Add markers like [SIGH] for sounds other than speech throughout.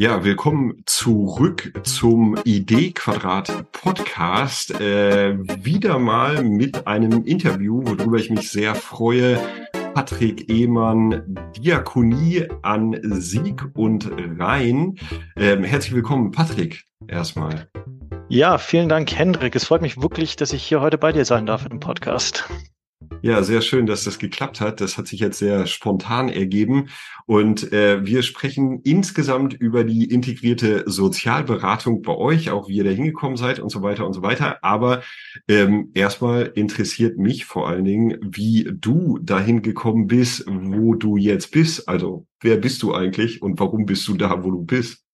Ja, willkommen zurück zum Idee-Quadrat Podcast. Äh, wieder mal mit einem Interview, worüber ich mich sehr freue. Patrick Ehmann, Diakonie an Sieg und Rhein. Ähm, herzlich willkommen, Patrick, erstmal. Ja, vielen Dank, Hendrik. Es freut mich wirklich, dass ich hier heute bei dir sein darf im Podcast. Ja, sehr schön, dass das geklappt hat. Das hat sich jetzt sehr spontan ergeben. Und äh, wir sprechen insgesamt über die integrierte Sozialberatung bei euch, auch wie ihr da hingekommen seid und so weiter und so weiter. Aber ähm, erstmal interessiert mich vor allen Dingen, wie du dahin gekommen bist, wo du jetzt bist. Also wer bist du eigentlich und warum bist du da, wo du bist?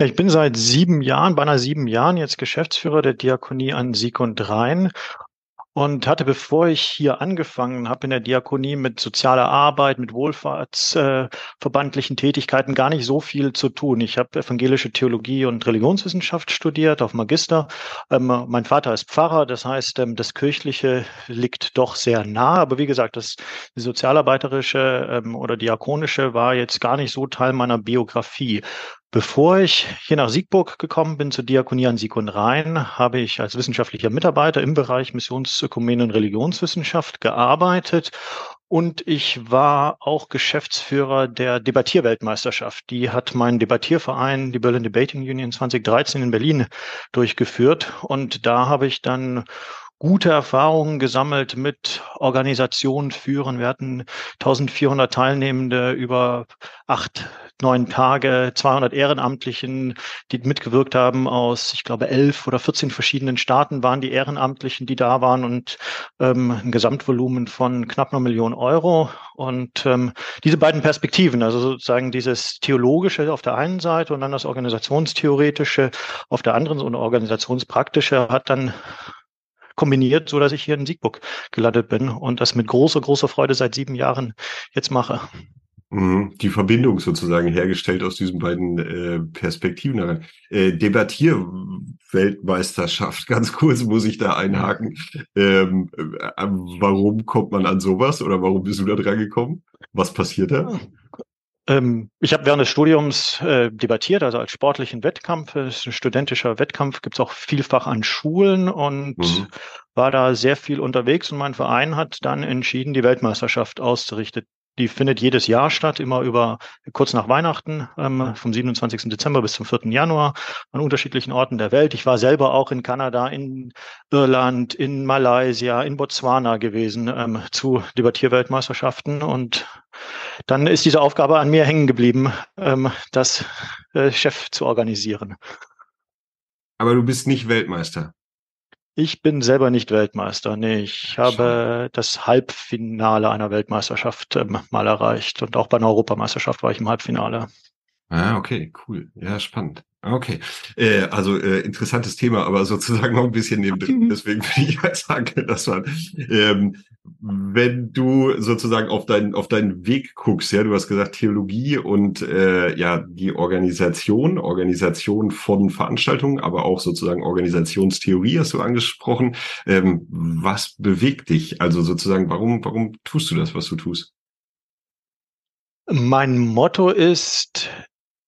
Ich bin seit sieben Jahren, beinahe sieben Jahren jetzt Geschäftsführer der Diakonie an Sieg und Rhein und hatte, bevor ich hier angefangen habe in der Diakonie mit sozialer Arbeit, mit wohlfahrtsverbandlichen äh, Tätigkeiten gar nicht so viel zu tun. Ich habe evangelische Theologie und Religionswissenschaft studiert auf Magister. Ähm, mein Vater ist Pfarrer, das heißt, ähm, das Kirchliche liegt doch sehr nah. Aber wie gesagt, das sozialarbeiterische ähm, oder diakonische war jetzt gar nicht so Teil meiner Biografie. Bevor ich hier nach Siegburg gekommen bin zur Diakonie an Sieg und Rhein, habe ich als wissenschaftlicher Mitarbeiter im Bereich Missionsökumene und Religionswissenschaft gearbeitet und ich war auch Geschäftsführer der Debattierweltmeisterschaft. Die hat mein Debattierverein, die Berlin Debating Union 2013 in Berlin durchgeführt. Und da habe ich dann gute Erfahrungen gesammelt mit Organisationen führen. Wir hatten 1400 Teilnehmende über acht, neun Tage, 200 Ehrenamtlichen, die mitgewirkt haben aus, ich glaube, elf oder 14 verschiedenen Staaten waren die Ehrenamtlichen, die da waren und ähm, ein Gesamtvolumen von knapp einer Million Euro. Und ähm, diese beiden Perspektiven, also sozusagen dieses Theologische auf der einen Seite und dann das Organisationstheoretische auf der anderen und Organisationspraktische hat dann kombiniert, so dass ich hier in Siegburg gelandet bin und das mit großer, großer Freude seit sieben Jahren jetzt mache. Mhm. Die Verbindung sozusagen hergestellt aus diesen beiden äh, Perspektiven. Äh, Debattierweltmeisterschaft, [LAUGHS] ganz kurz muss ich da einhaken. Ähm, äh, warum kommt man an sowas oder warum bist du da dran gekommen? Was passiert da? Ähm, ich habe während des Studiums äh, debattiert, also als sportlichen Wettkampf, das ist ein studentischer Wettkampf, gibt es auch vielfach an Schulen und mhm. war da sehr viel unterwegs und mein Verein hat dann entschieden, die Weltmeisterschaft auszurichten. Die findet jedes Jahr statt, immer über kurz nach Weihnachten, ähm, vom 27. Dezember bis zum 4. Januar an unterschiedlichen Orten der Welt. Ich war selber auch in Kanada, in Irland, in Malaysia, in Botswana gewesen ähm, zu Debattierweltmeisterschaften und dann ist diese Aufgabe an mir hängen geblieben, ähm, das äh, Chef zu organisieren. Aber du bist nicht Weltmeister. Ich bin selber nicht Weltmeister. Nee, ich habe das Halbfinale einer Weltmeisterschaft ähm, mal erreicht und auch bei einer Europameisterschaft war ich im Halbfinale. Ah, okay, cool. Ja, spannend. Okay, äh, also äh, interessantes Thema, aber sozusagen noch ein bisschen neben drin. Deswegen würde ich halt sagen, dass man, ähm, wenn du sozusagen auf deinen auf deinen Weg guckst, ja, du hast gesagt Theologie und äh, ja die Organisation, Organisation von Veranstaltungen, aber auch sozusagen Organisationstheorie hast du angesprochen. Ähm, was bewegt dich? Also sozusagen, warum warum tust du das, was du tust? Mein Motto ist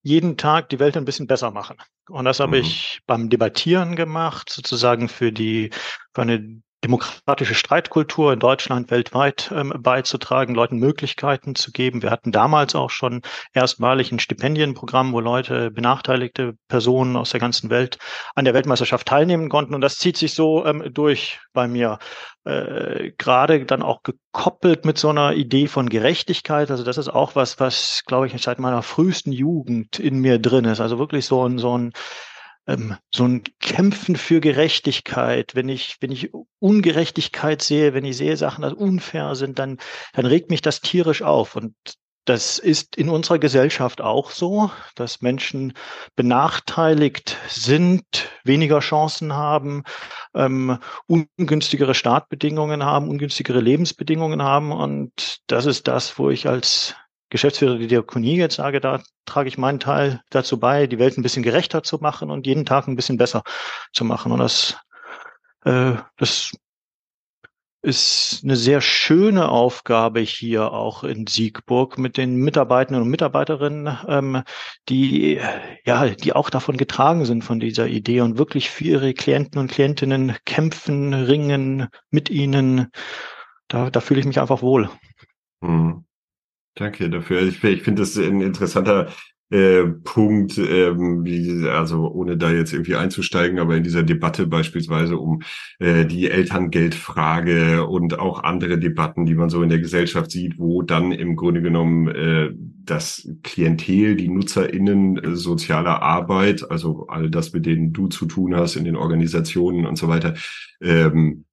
jeden Tag die Welt ein bisschen besser machen. Und das habe mhm. ich beim Debattieren gemacht, sozusagen für die, für eine demokratische Streitkultur in Deutschland weltweit ähm, beizutragen, Leuten Möglichkeiten zu geben. Wir hatten damals auch schon erstmalig ein Stipendienprogramm, wo Leute, benachteiligte Personen aus der ganzen Welt an der Weltmeisterschaft teilnehmen konnten. Und das zieht sich so ähm, durch bei mir. Äh, Gerade dann auch gekoppelt mit so einer Idee von Gerechtigkeit. Also das ist auch was, was, glaube ich, seit meiner frühesten Jugend in mir drin ist. Also wirklich so ein, so ein ähm, so ein Kämpfen für Gerechtigkeit, wenn ich, wenn ich Ungerechtigkeit sehe, wenn ich sehe Sachen, die unfair sind, dann, dann regt mich das tierisch auf. Und das ist in unserer Gesellschaft auch so, dass Menschen benachteiligt sind, weniger Chancen haben, ähm, ungünstigere Startbedingungen haben, ungünstigere Lebensbedingungen haben. Und das ist das, wo ich als Geschäftsführer der Diakonie jetzt sage, da trage ich meinen Teil dazu bei, die Welt ein bisschen gerechter zu machen und jeden Tag ein bisschen besser zu machen. Und das, äh, das ist eine sehr schöne Aufgabe hier auch in Siegburg mit den Mitarbeitenden und Mitarbeiterinnen, ähm, die ja, die auch davon getragen sind von dieser Idee und wirklich für ihre Klienten und Klientinnen kämpfen, ringen mit ihnen. Da, da fühle ich mich einfach wohl. Hm. Danke dafür. Ich, ich finde das ein interessanter äh, Punkt, ähm, wie, also ohne da jetzt irgendwie einzusteigen, aber in dieser Debatte beispielsweise um äh, die Elterngeldfrage und auch andere Debatten, die man so in der Gesellschaft sieht, wo dann im Grunde genommen äh, das Klientel, die NutzerInnen äh, sozialer Arbeit, also all das, mit denen du zu tun hast in den Organisationen und so weiter, ähm,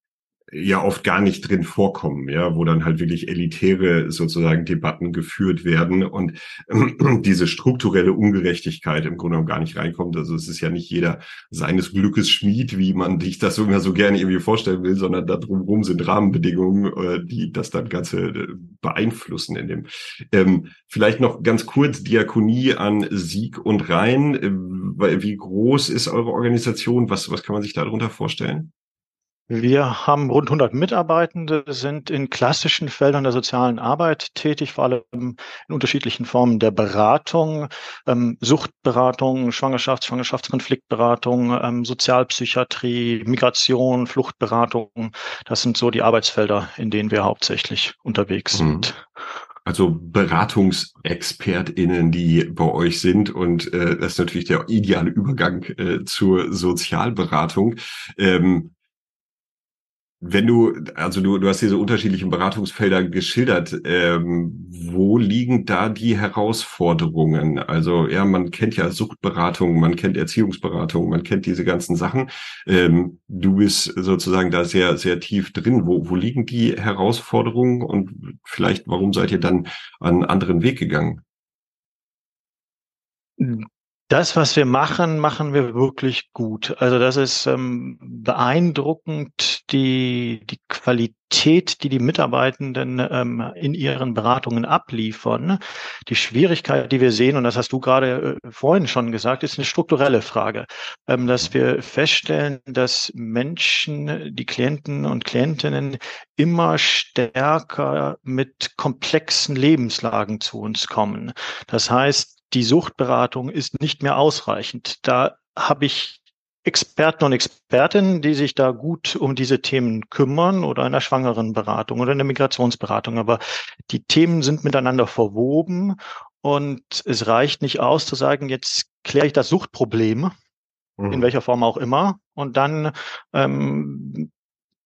ja oft gar nicht drin vorkommen, ja, wo dann halt wirklich elitäre sozusagen Debatten geführt werden und [CLEARS THROAT] diese strukturelle Ungerechtigkeit im Grunde genommen gar nicht reinkommt. Also es ist ja nicht jeder seines Glückes Schmied, wie man sich das immer so gerne irgendwie vorstellen will, sondern da drumherum sind Rahmenbedingungen, äh, die das dann Ganze äh, beeinflussen in dem. Ähm, vielleicht noch ganz kurz Diakonie an Sieg und Rhein. Äh, wie groß ist eure Organisation? Was, was kann man sich darunter vorstellen? Wir haben rund 100 Mitarbeitende, sind in klassischen Feldern der sozialen Arbeit tätig, vor allem in unterschiedlichen Formen der Beratung, ähm, Suchtberatung, Schwangerschafts-, Schwangerschaftskonfliktberatung, ähm, Sozialpsychiatrie, Migration, Fluchtberatung. Das sind so die Arbeitsfelder, in denen wir hauptsächlich unterwegs mhm. sind. Also BeratungsexpertInnen, die bei euch sind und äh, das ist natürlich der ideale Übergang äh, zur Sozialberatung. Ähm, wenn du, also du, du hast diese unterschiedlichen Beratungsfelder geschildert, ähm, wo liegen da die Herausforderungen? Also ja, man kennt ja Suchtberatung, man kennt Erziehungsberatung, man kennt diese ganzen Sachen. Ähm, du bist sozusagen da sehr, sehr tief drin. Wo, wo liegen die Herausforderungen und vielleicht, warum seid ihr dann einen anderen Weg gegangen? Das, was wir machen, machen wir wirklich gut. Also das ist ähm, beeindruckend, die, die Qualität, die die Mitarbeitenden ähm, in ihren Beratungen abliefern. Die Schwierigkeit, die wir sehen, und das hast du gerade äh, vorhin schon gesagt, ist eine strukturelle Frage, ähm, dass wir feststellen, dass Menschen, die Klienten und Klientinnen immer stärker mit komplexen Lebenslagen zu uns kommen. Das heißt, die Suchtberatung ist nicht mehr ausreichend. Da habe ich Experten und Expertinnen, die sich da gut um diese Themen kümmern oder in der Schwangerenberatung oder in der Migrationsberatung. Aber die Themen sind miteinander verwoben und es reicht nicht aus zu sagen, jetzt kläre ich das Suchtproblem, mhm. in welcher Form auch immer, und dann ähm,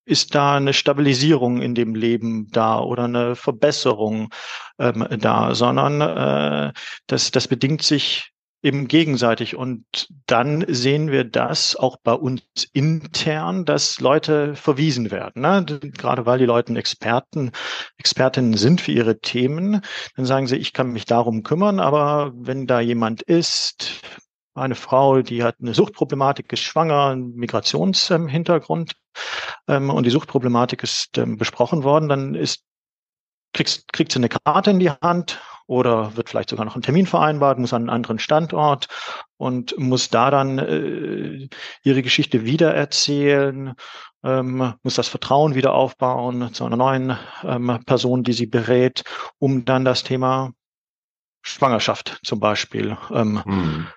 ist da eine Stabilisierung in dem Leben da oder eine Verbesserung ähm, da, sondern äh, das, das bedingt sich eben gegenseitig. Und dann sehen wir das auch bei uns intern, dass Leute verwiesen werden. Ne? Gerade weil die Leute Experten, Expertinnen sind für ihre Themen, dann sagen sie, ich kann mich darum kümmern, aber wenn da jemand ist, eine Frau, die hat eine Suchtproblematik, ist schwanger, einen Migrationshintergrund ähm, und die Suchtproblematik ist ähm, besprochen worden, dann ist kriegst, kriegt sie eine Karte in die Hand oder wird vielleicht sogar noch ein Termin vereinbart, muss an einen anderen Standort und muss da dann äh, ihre Geschichte wiedererzählen, ähm, muss das Vertrauen wieder aufbauen zu einer neuen ähm, Person, die sie berät, um dann das Thema Schwangerschaft zum Beispiel ähm, hm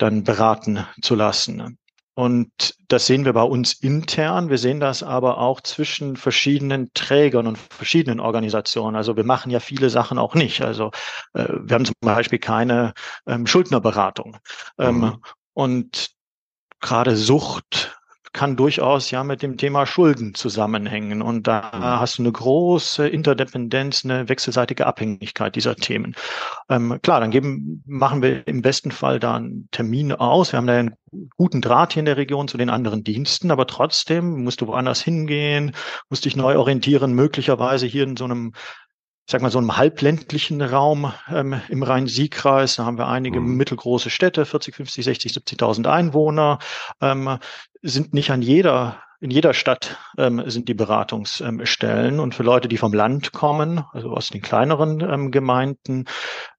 dann beraten zu lassen. Und das sehen wir bei uns intern. Wir sehen das aber auch zwischen verschiedenen Trägern und verschiedenen Organisationen. Also wir machen ja viele Sachen auch nicht. Also äh, wir haben zum Beispiel keine ähm, Schuldnerberatung. Ähm, mhm. Und gerade Sucht kann durchaus ja mit dem Thema Schulden zusammenhängen. Und da mhm. hast du eine große Interdependenz, eine wechselseitige Abhängigkeit dieser Themen. Ähm, klar, dann geben, machen wir im besten Fall da einen Termin aus. Wir haben da einen guten Draht hier in der Region zu den anderen Diensten, aber trotzdem musst du woanders hingehen, musst dich neu orientieren, möglicherweise hier in so einem ich sag mal, so einem halbländlichen Raum ähm, im Rhein-Sieg-Kreis. Da haben wir einige mhm. mittelgroße Städte, 40, 50, 60, 70.000 Einwohner, ähm, sind nicht an jeder in jeder Stadt ähm, sind die Beratungsstellen und für Leute, die vom Land kommen, also aus den kleineren ähm, Gemeinden,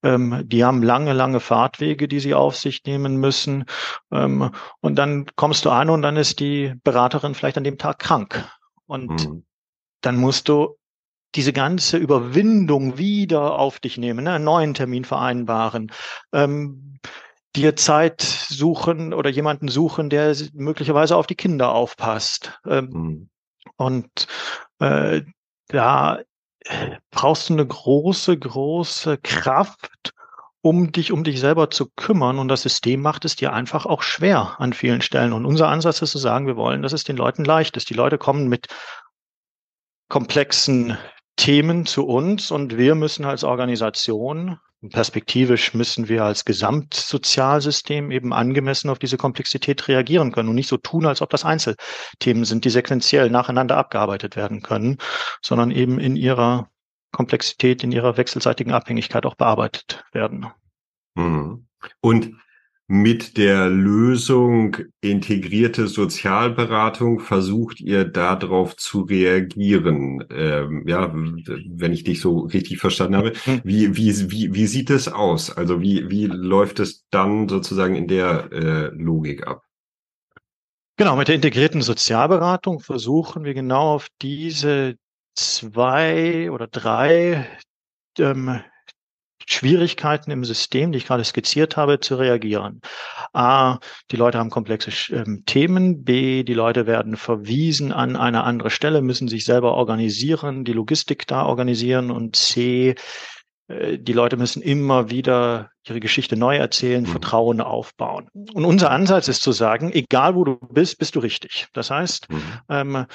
ähm, die haben lange, lange Fahrtwege, die sie auf sich nehmen müssen. Ähm, und dann kommst du an und dann ist die Beraterin vielleicht an dem Tag krank. Und mhm dann musst du diese ganze Überwindung wieder auf dich nehmen, ne? einen neuen Termin vereinbaren, ähm, dir Zeit suchen oder jemanden suchen, der möglicherweise auf die Kinder aufpasst. Ähm, mhm. Und äh, da brauchst du eine große, große Kraft, um dich um dich selber zu kümmern. Und das System macht es dir einfach auch schwer an vielen Stellen. Und unser Ansatz ist zu sagen, wir wollen, dass es den Leuten leicht ist. Die Leute kommen mit komplexen Themen zu uns und wir müssen als Organisation, perspektivisch müssen wir als Gesamtsozialsystem eben angemessen auf diese Komplexität reagieren können und nicht so tun, als ob das Einzelthemen sind, die sequenziell nacheinander abgearbeitet werden können, sondern eben in ihrer Komplexität, in ihrer wechselseitigen Abhängigkeit auch bearbeitet werden. Mhm. Und mit der Lösung integrierte Sozialberatung versucht ihr darauf zu reagieren. Ähm, ja, wenn ich dich so richtig verstanden habe. Hm. Wie, wie, wie, wie sieht es aus? Also wie, wie läuft es dann sozusagen in der äh, Logik ab? Genau, mit der integrierten Sozialberatung versuchen wir genau auf diese zwei oder drei ähm, Schwierigkeiten im System, die ich gerade skizziert habe, zu reagieren. A, die Leute haben komplexe ähm, Themen. B, die Leute werden verwiesen an eine andere Stelle, müssen sich selber organisieren, die Logistik da organisieren. Und C, äh, die Leute müssen immer wieder ihre Geschichte neu erzählen, mhm. Vertrauen aufbauen. Und unser Ansatz ist zu sagen, egal wo du bist, bist du richtig. Das heißt, mhm. ähm,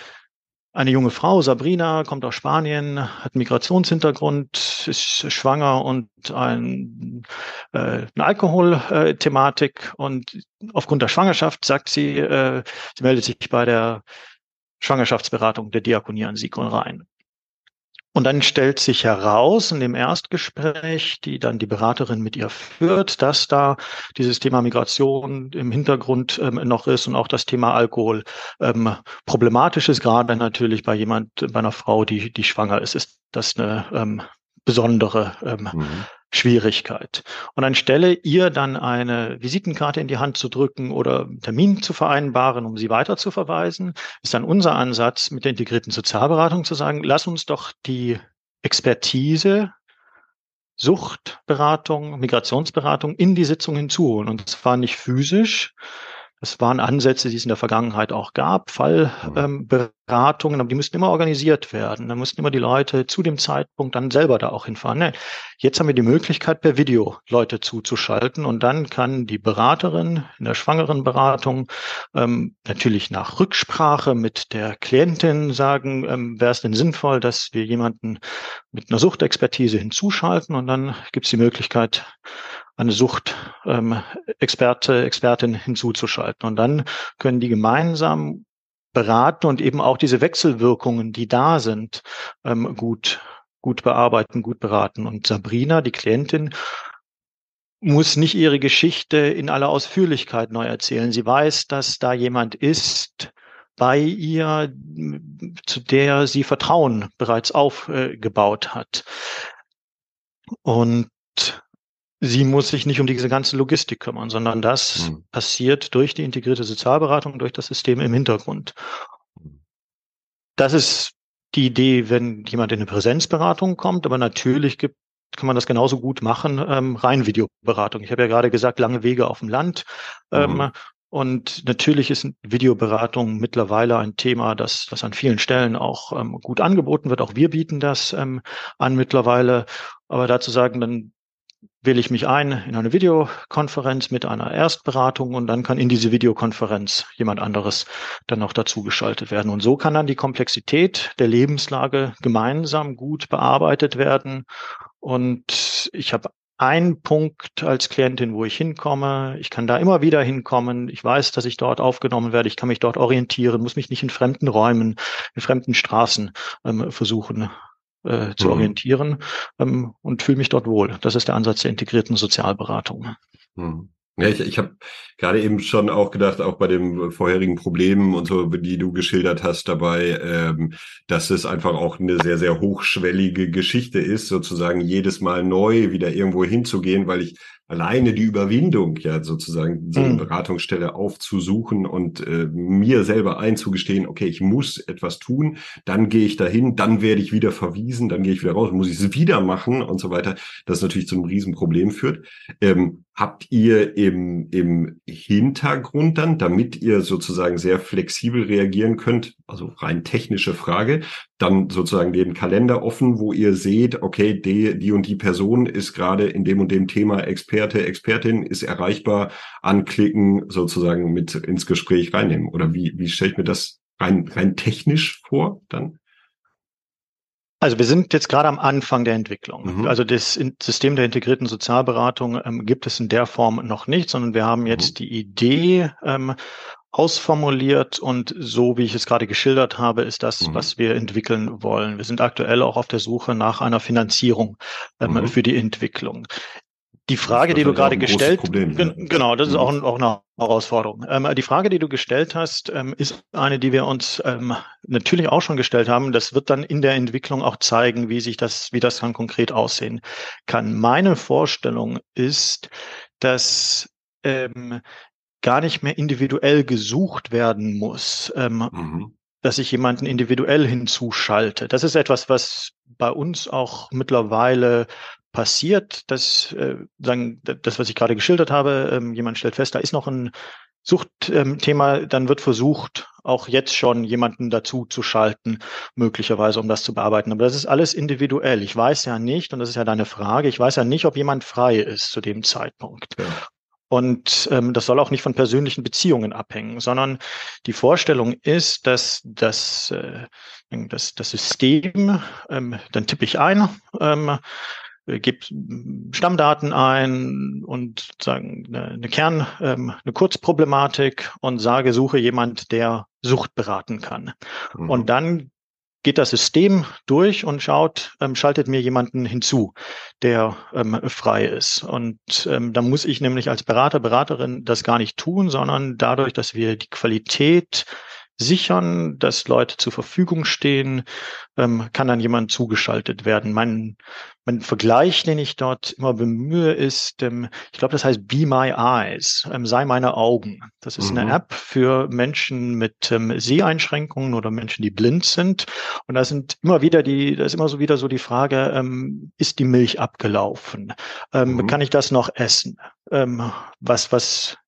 eine junge Frau, Sabrina, kommt aus Spanien, hat Migrationshintergrund, ist schwanger und ein, äh, eine Alkoholthematik. Und aufgrund der Schwangerschaft sagt sie, äh, sie meldet sich bei der Schwangerschaftsberatung der Diakonie an Sikon rein. Und dann stellt sich heraus in dem Erstgespräch, die dann die Beraterin mit ihr führt, dass da dieses Thema Migration im Hintergrund ähm, noch ist und auch das Thema Alkohol ähm, problematisch ist, gerade natürlich bei jemand, bei einer Frau, die, die schwanger ist, ist das eine ähm, besondere ähm, mhm. Schwierigkeit. Und anstelle ihr dann eine Visitenkarte in die Hand zu drücken oder einen Termin zu vereinbaren, um sie weiter zu verweisen, ist dann unser Ansatz mit der integrierten Sozialberatung zu sagen, lass uns doch die Expertise Suchtberatung, Migrationsberatung in die Sitzung hinzuholen. Und zwar nicht physisch, das waren Ansätze, die es in der Vergangenheit auch gab, Fallberatungen, ähm, aber die müssten immer organisiert werden. Da mussten immer die Leute zu dem Zeitpunkt dann selber da auch hinfahren. Nee, jetzt haben wir die Möglichkeit, per Video Leute zuzuschalten und dann kann die Beraterin in der schwangeren Beratung ähm, natürlich nach Rücksprache mit der Klientin sagen, ähm, wäre es denn sinnvoll, dass wir jemanden mit einer Suchtexpertise hinzuschalten und dann gibt es die Möglichkeit, eine Suchtexperte, ähm, Expertin hinzuzuschalten. Und dann können die gemeinsam beraten und eben auch diese Wechselwirkungen, die da sind, ähm, gut, gut bearbeiten, gut beraten. Und Sabrina, die Klientin, muss nicht ihre Geschichte in aller Ausführlichkeit neu erzählen. Sie weiß, dass da jemand ist bei ihr, zu der sie Vertrauen bereits aufgebaut hat. Und sie muss sich nicht um diese ganze Logistik kümmern, sondern das mhm. passiert durch die integrierte Sozialberatung, durch das System im Hintergrund. Das ist die Idee, wenn jemand in eine Präsenzberatung kommt, aber natürlich gibt kann man das genauso gut machen, ähm, rein Videoberatung. Ich habe ja gerade gesagt, lange Wege auf dem Land. Ähm, mhm. Und natürlich ist Videoberatung mittlerweile ein Thema, das, das an vielen Stellen auch ähm, gut angeboten wird. Auch wir bieten das ähm, an mittlerweile. Aber dazu sagen, dann wähle ich mich ein in eine Videokonferenz mit einer Erstberatung und dann kann in diese Videokonferenz jemand anderes dann noch dazugeschaltet werden. Und so kann dann die Komplexität der Lebenslage gemeinsam gut bearbeitet werden. Und ich habe einen Punkt als Klientin, wo ich hinkomme. Ich kann da immer wieder hinkommen. Ich weiß, dass ich dort aufgenommen werde. Ich kann mich dort orientieren, muss mich nicht in fremden Räumen, in fremden Straßen ähm, versuchen äh, zu mhm. orientieren ähm, und fühle mich dort wohl. Das ist der Ansatz der integrierten Sozialberatung. Mhm. Ja, ich, ich habe gerade eben schon auch gedacht, auch bei den vorherigen Problemen und so, die du geschildert hast dabei, ähm, dass es einfach auch eine sehr, sehr hochschwellige Geschichte ist, sozusagen jedes Mal neu wieder irgendwo hinzugehen, weil ich alleine die Überwindung, ja sozusagen so eine mhm. Beratungsstelle aufzusuchen und äh, mir selber einzugestehen, okay, ich muss etwas tun, dann gehe ich dahin, dann werde ich wieder verwiesen, dann gehe ich wieder raus, muss ich es wieder machen und so weiter, das natürlich zu einem Riesenproblem führt. Ähm, habt ihr im, im Hintergrund dann, damit ihr sozusagen sehr flexibel reagieren könnt, also rein technische Frage, dann sozusagen den Kalender offen, wo ihr seht, okay, die, die und die Person ist gerade in dem und dem Thema Experte, Expertin, ist erreichbar, anklicken, sozusagen mit ins Gespräch reinnehmen? Oder wie, wie stelle ich mir das rein, rein technisch vor dann? Also wir sind jetzt gerade am Anfang der Entwicklung. Mhm. Also das System der integrierten Sozialberatung ähm, gibt es in der Form noch nicht, sondern wir haben jetzt mhm. die Idee ähm, ausformuliert und so wie ich es gerade geschildert habe, ist das, mhm. was wir entwickeln wollen. Wir sind aktuell auch auf der Suche nach einer Finanzierung ähm, mhm. für die Entwicklung. Die Frage, die du gerade gestellt, Problem, ja. genau, das ist auch, auch eine Herausforderung. Ähm, die Frage, die du gestellt hast, ähm, ist eine, die wir uns ähm, natürlich auch schon gestellt haben. Das wird dann in der Entwicklung auch zeigen, wie sich das, wie das dann konkret aussehen kann. Meine Vorstellung ist, dass ähm, gar nicht mehr individuell gesucht werden muss. Ähm, mhm dass ich jemanden individuell hinzuschalte. Das ist etwas, was bei uns auch mittlerweile passiert, dass äh, sagen, das, was ich gerade geschildert habe, ähm, jemand stellt fest, da ist noch ein Suchtthema, ähm, dann wird versucht, auch jetzt schon jemanden dazu zu schalten, möglicherweise, um das zu bearbeiten. Aber das ist alles individuell. Ich weiß ja nicht, und das ist ja deine Frage, ich weiß ja nicht, ob jemand frei ist zu dem Zeitpunkt. Ja. Und ähm, das soll auch nicht von persönlichen Beziehungen abhängen, sondern die Vorstellung ist, dass das, äh, das, das System, ähm, dann tippe ich ein, ähm, äh, gebe Stammdaten ein und sagen eine, eine Kern, ähm, eine Kurzproblematik und sage, suche jemand, der Sucht beraten kann. Mhm. Und dann geht das System durch und schaut, ähm, schaltet mir jemanden hinzu, der ähm, frei ist. Und ähm, da muss ich nämlich als Berater, Beraterin das gar nicht tun, sondern dadurch, dass wir die Qualität sichern, dass Leute zur Verfügung stehen, ähm, kann dann jemand zugeschaltet werden. Mein, mein Vergleich, den ich dort immer bemühe, ist, ähm, ich glaube, das heißt Be My Eyes, ähm, sei meine Augen. Das ist mhm. eine App für Menschen mit ähm, Seheinschränkungen oder Menschen, die blind sind. Und da sind immer wieder die, da ist immer so wieder so die Frage, ähm, ist die Milch abgelaufen? Ähm, mhm. Kann ich das noch essen? Ähm, was, was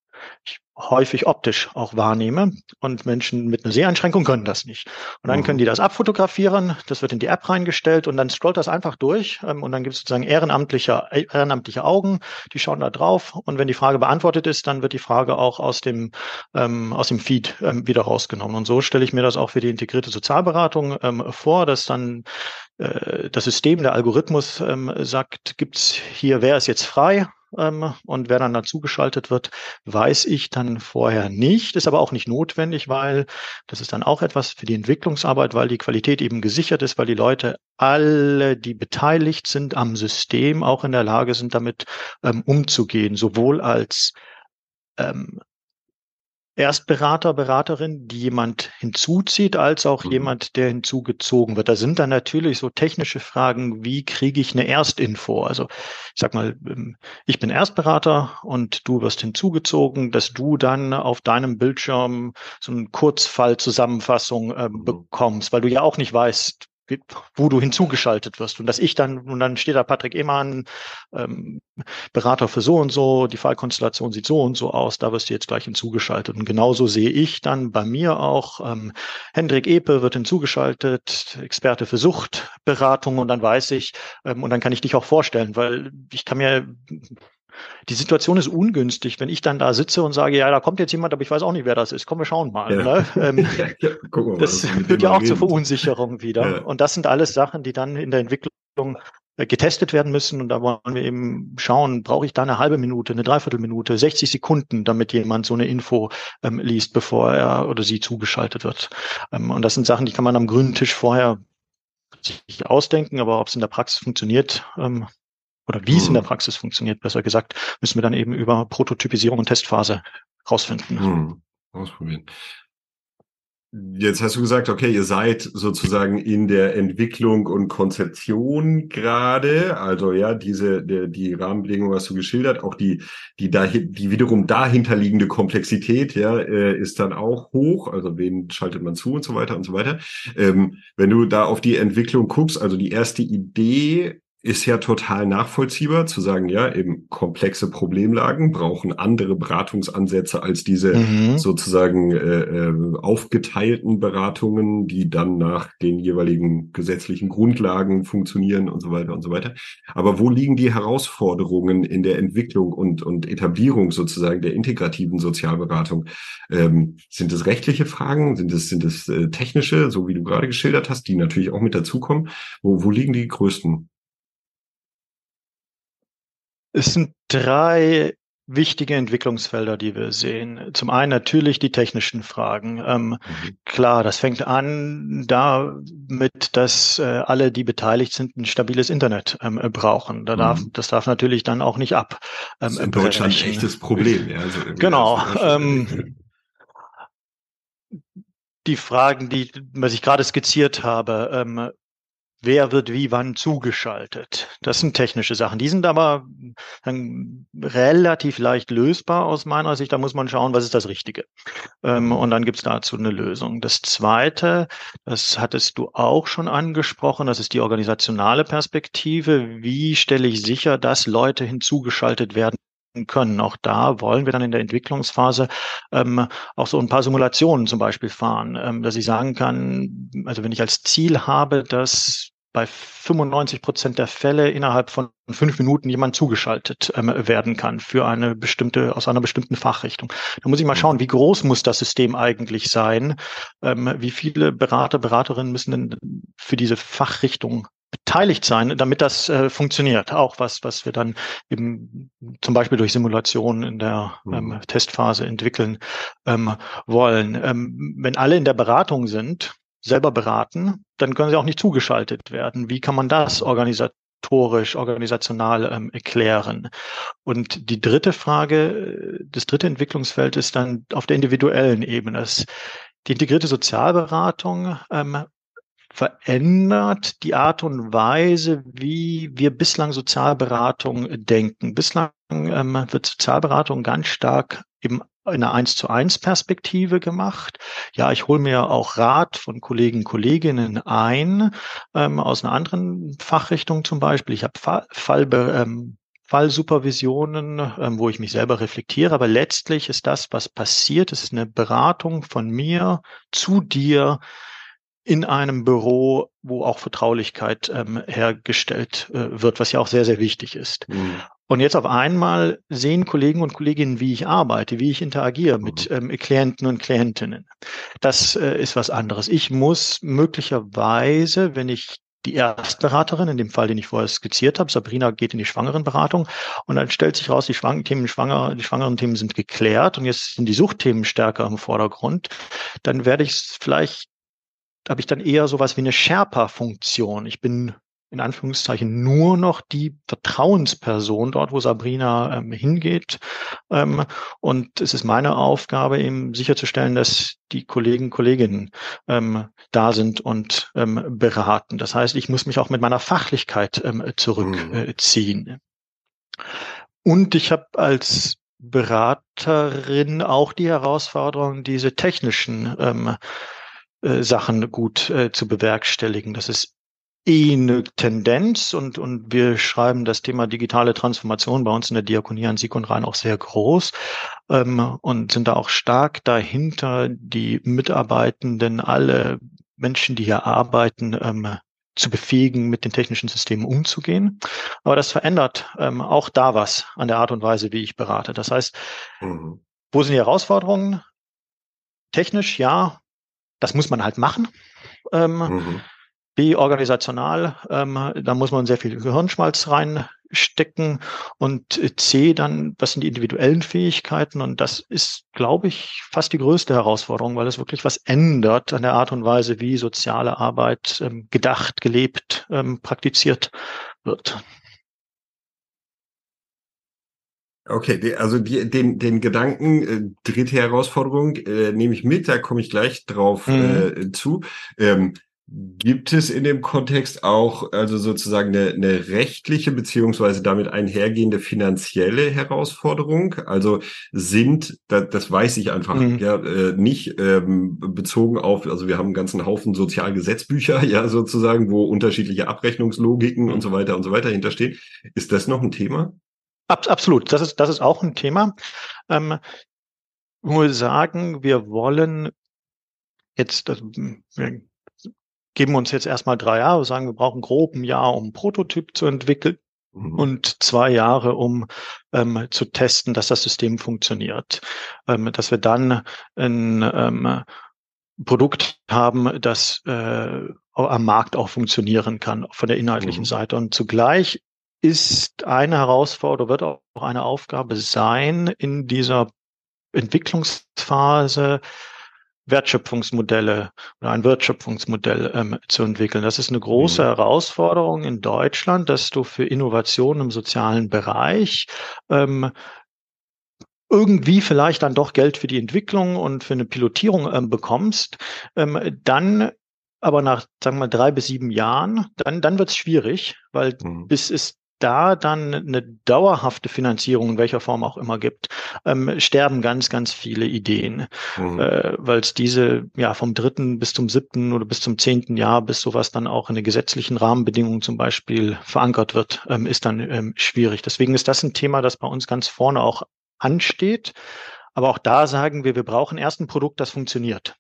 ich häufig optisch auch wahrnehme. Und Menschen mit einer Seheinschränkung können das nicht. Und dann mhm. können die das abfotografieren, das wird in die App reingestellt und dann scrollt das einfach durch. Ähm, und dann gibt es sozusagen ehrenamtliche, ehrenamtliche Augen, die schauen da drauf. Und wenn die Frage beantwortet ist, dann wird die Frage auch aus dem, ähm, aus dem Feed ähm, wieder rausgenommen. Und so stelle ich mir das auch für die integrierte Sozialberatung ähm, vor, dass dann äh, das System, der Algorithmus ähm, sagt, gibt's hier, wer ist jetzt frei? Ähm, und wer dann dazu geschaltet wird, weiß ich dann vorher nicht. Ist aber auch nicht notwendig, weil das ist dann auch etwas für die Entwicklungsarbeit, weil die Qualität eben gesichert ist, weil die Leute alle, die beteiligt sind am System, auch in der Lage sind, damit ähm, umzugehen, sowohl als ähm, Erstberater, Beraterin, die jemand hinzuzieht, als auch mhm. jemand, der hinzugezogen wird. Da sind dann natürlich so technische Fragen, wie kriege ich eine Erstinfo? Also ich sag mal, ähm, ich bin Erstberater und du wirst hinzugezogen, dass du dann auf deinem Bildschirm so eine Kurzfallzusammenfassung äh, bekommst, weil du ja auch nicht weißt, wo du hinzugeschaltet wirst. Und dass ich dann, und dann steht da Patrick Eman, ähm, Berater für so und so, die Fallkonstellation sieht so und so aus, da wirst du jetzt gleich hinzugeschaltet. Und genauso sehe ich dann bei mir auch, ähm, Hendrik Epe wird hinzugeschaltet, Experte für Suchtberatung und dann weiß ich, ähm, und dann kann ich dich auch vorstellen, weil ich kann mir die Situation ist ungünstig, wenn ich dann da sitze und sage, ja, da kommt jetzt jemand, aber ich weiß auch nicht, wer das ist. Komm, wir schauen mal. Ja. Ne? Ähm, [LAUGHS] ja, mal, das führt ja auch zur Verunsicherung wieder. Ja. Und das sind alles Sachen, die dann in der Entwicklung äh, getestet werden müssen. Und da wollen wir eben schauen, brauche ich da eine halbe Minute, eine Dreiviertelminute, 60 Sekunden, damit jemand so eine Info ähm, liest, bevor er oder sie zugeschaltet wird. Ähm, und das sind Sachen, die kann man am grünen Tisch vorher sich ausdenken, aber ob es in der Praxis funktioniert, ähm, oder wie es in der hm. Praxis funktioniert, besser gesagt, müssen wir dann eben über Prototypisierung und Testphase rausfinden. Hm. Ausprobieren. Jetzt hast du gesagt, okay, ihr seid sozusagen in der Entwicklung und Konzeption gerade. Also ja, diese die, die Rahmenbedingungen hast du geschildert, auch die die dahin, die wiederum dahinterliegende Komplexität, ja, äh, ist dann auch hoch. Also wen schaltet man zu und so weiter und so weiter. Ähm, wenn du da auf die Entwicklung guckst, also die erste Idee ist ja total nachvollziehbar zu sagen, ja, eben komplexe Problemlagen brauchen andere Beratungsansätze als diese mhm. sozusagen äh, äh, aufgeteilten Beratungen, die dann nach den jeweiligen gesetzlichen Grundlagen funktionieren und so weiter und so weiter. Aber wo liegen die Herausforderungen in der Entwicklung und, und Etablierung sozusagen der integrativen Sozialberatung? Ähm, sind es rechtliche Fragen? Sind es, sind es äh, technische, so wie du gerade geschildert hast, die natürlich auch mit dazukommen? Wo, wo liegen die größten es sind drei wichtige Entwicklungsfelder, die wir sehen. Zum einen natürlich die technischen Fragen. Ähm, mhm. Klar, das fängt an damit, dass äh, alle, die beteiligt sind, ein stabiles Internet ähm, brauchen. Da darf, mhm. Das darf natürlich dann auch nicht ab. Ähm, das ist in Deutschland ein echtes Problem. Ja, also genau. Ähm, die Fragen, die was ich gerade skizziert habe, ähm, wer wird wie wann zugeschaltet. Das sind technische Sachen. Die sind aber dann relativ leicht lösbar aus meiner Sicht. Da muss man schauen, was ist das Richtige. Ähm, mhm. und dann gibt's dazu eine Lösung. Das Zweite, das hattest du auch schon angesprochen, das ist die organisationale Perspektive. Wie stelle ich sicher, dass Leute hinzugeschaltet werden können. Auch da wollen wir dann in der Entwicklungsphase ähm, auch so ein paar Simulationen zum Beispiel fahren, ähm, dass ich sagen kann, also wenn ich als Ziel habe, dass bei 95 Prozent der Fälle innerhalb von fünf Minuten jemand zugeschaltet ähm, werden kann für eine bestimmte, aus einer bestimmten Fachrichtung. Da muss ich mal schauen, mhm. wie groß muss das System eigentlich sein? Ähm, wie viele Berater, Beraterinnen müssen denn für diese Fachrichtung beteiligt sein, damit das äh, funktioniert. Auch was, was wir dann eben zum Beispiel durch Simulationen in der ähm, mhm. Testphase entwickeln ähm, wollen. Ähm, wenn alle in der Beratung sind, selber beraten, dann können sie auch nicht zugeschaltet werden. Wie kann man das organisatorisch, organisational ähm, erklären? Und die dritte Frage, das dritte Entwicklungsfeld ist dann auf der individuellen Ebene. Das, die integrierte Sozialberatung ähm, verändert die Art und Weise, wie wir bislang Sozialberatung denken. Bislang ähm, wird Sozialberatung ganz stark im in einer eins zu eins Perspektive gemacht. Ja, ich hole mir auch Rat von Kollegen, Kolleginnen ein ähm, aus einer anderen Fachrichtung zum Beispiel. Ich habe Fall, Fall, ähm, Fallsupervisionen, ähm, wo ich mich selber reflektiere. Aber letztlich ist das, was passiert, es ist eine Beratung von mir zu dir in einem Büro, wo auch Vertraulichkeit ähm, hergestellt äh, wird, was ja auch sehr, sehr wichtig ist. Mhm. Und jetzt auf einmal sehen Kollegen und Kolleginnen, wie ich arbeite, wie ich interagiere mit mhm. ähm, Klienten und Klientinnen. Das äh, ist was anderes. Ich muss möglicherweise, wenn ich die Erstberaterin, in dem Fall, den ich vorher skizziert habe, Sabrina geht in die Schwangerenberatung und dann stellt sich raus, die Schwang Themen Schwanger, die schwangeren Themen sind geklärt und jetzt sind die Suchtthemen stärker im Vordergrund, dann werde ich vielleicht habe ich dann eher sowas wie eine Sherpa-Funktion. Ich bin in Anführungszeichen nur noch die Vertrauensperson dort, wo Sabrina ähm, hingeht. Ähm, und es ist meine Aufgabe, eben sicherzustellen, dass die Kollegen, Kolleginnen ähm, da sind und ähm, beraten. Das heißt, ich muss mich auch mit meiner Fachlichkeit ähm, zurückziehen. Mhm. Und ich habe als Beraterin auch die Herausforderung, diese technischen ähm, äh, Sachen gut äh, zu bewerkstelligen. Das ist eh eine Tendenz und, und wir schreiben das Thema digitale Transformation bei uns in der Diakonie an Sieg und Rhein auch sehr groß ähm, und sind da auch stark dahinter, die Mitarbeitenden, alle Menschen, die hier arbeiten, ähm, zu befähigen, mit den technischen Systemen umzugehen. Aber das verändert ähm, auch da was an der Art und Weise, wie ich berate. Das heißt, mhm. wo sind die Herausforderungen? Technisch, ja, das muss man halt machen. Ähm, mhm. B, organisational, ähm, da muss man sehr viel Gehirnschmalz reinstecken. Und C, dann, was sind die individuellen Fähigkeiten? Und das ist, glaube ich, fast die größte Herausforderung, weil es wirklich was ändert an der Art und Weise, wie soziale Arbeit ähm, gedacht, gelebt, ähm, praktiziert wird. Okay, also die, den, den Gedanken, äh, dritte Herausforderung, äh, nehme ich mit, da komme ich gleich drauf mhm. äh, zu. Ähm, Gibt es in dem Kontext auch also sozusagen eine, eine rechtliche beziehungsweise damit einhergehende finanzielle Herausforderung? Also sind, das, das weiß ich einfach mhm. ja äh, nicht ähm, bezogen auf, also wir haben einen ganzen Haufen Sozialgesetzbücher [LAUGHS] ja sozusagen, wo unterschiedliche Abrechnungslogiken mhm. und so weiter und so weiter hinterstehen. Ist das noch ein Thema? Ab, absolut, das ist das ist auch ein Thema. Ähm, nur sagen, wir wollen jetzt, also, wir geben uns jetzt erstmal drei Jahre, sagen, wir brauchen grob ein Jahr, um einen Prototyp zu entwickeln mhm. und zwei Jahre, um ähm, zu testen, dass das System funktioniert. Ähm, dass wir dann ein ähm, Produkt haben, das äh, am Markt auch funktionieren kann, von der inhaltlichen mhm. Seite. Und zugleich ist eine Herausforderung, wird auch eine Aufgabe sein, in dieser Entwicklungsphase Wertschöpfungsmodelle oder ein Wertschöpfungsmodell ähm, zu entwickeln. Das ist eine große mhm. Herausforderung in Deutschland, dass du für Innovationen im sozialen Bereich ähm, irgendwie vielleicht dann doch Geld für die Entwicklung und für eine Pilotierung ähm, bekommst, ähm, dann aber nach, sagen wir mal, drei bis sieben Jahren, dann, dann wird es schwierig, weil mhm. bis es da dann eine dauerhafte Finanzierung in welcher Form auch immer gibt, ähm, sterben ganz, ganz viele Ideen, mhm. äh, weil es diese ja vom dritten bis zum siebten oder bis zum zehnten Jahr, bis sowas dann auch in den gesetzlichen Rahmenbedingungen zum Beispiel verankert wird, ähm, ist dann ähm, schwierig. Deswegen ist das ein Thema, das bei uns ganz vorne auch ansteht. Aber auch da sagen wir, wir brauchen erst ein Produkt, das funktioniert.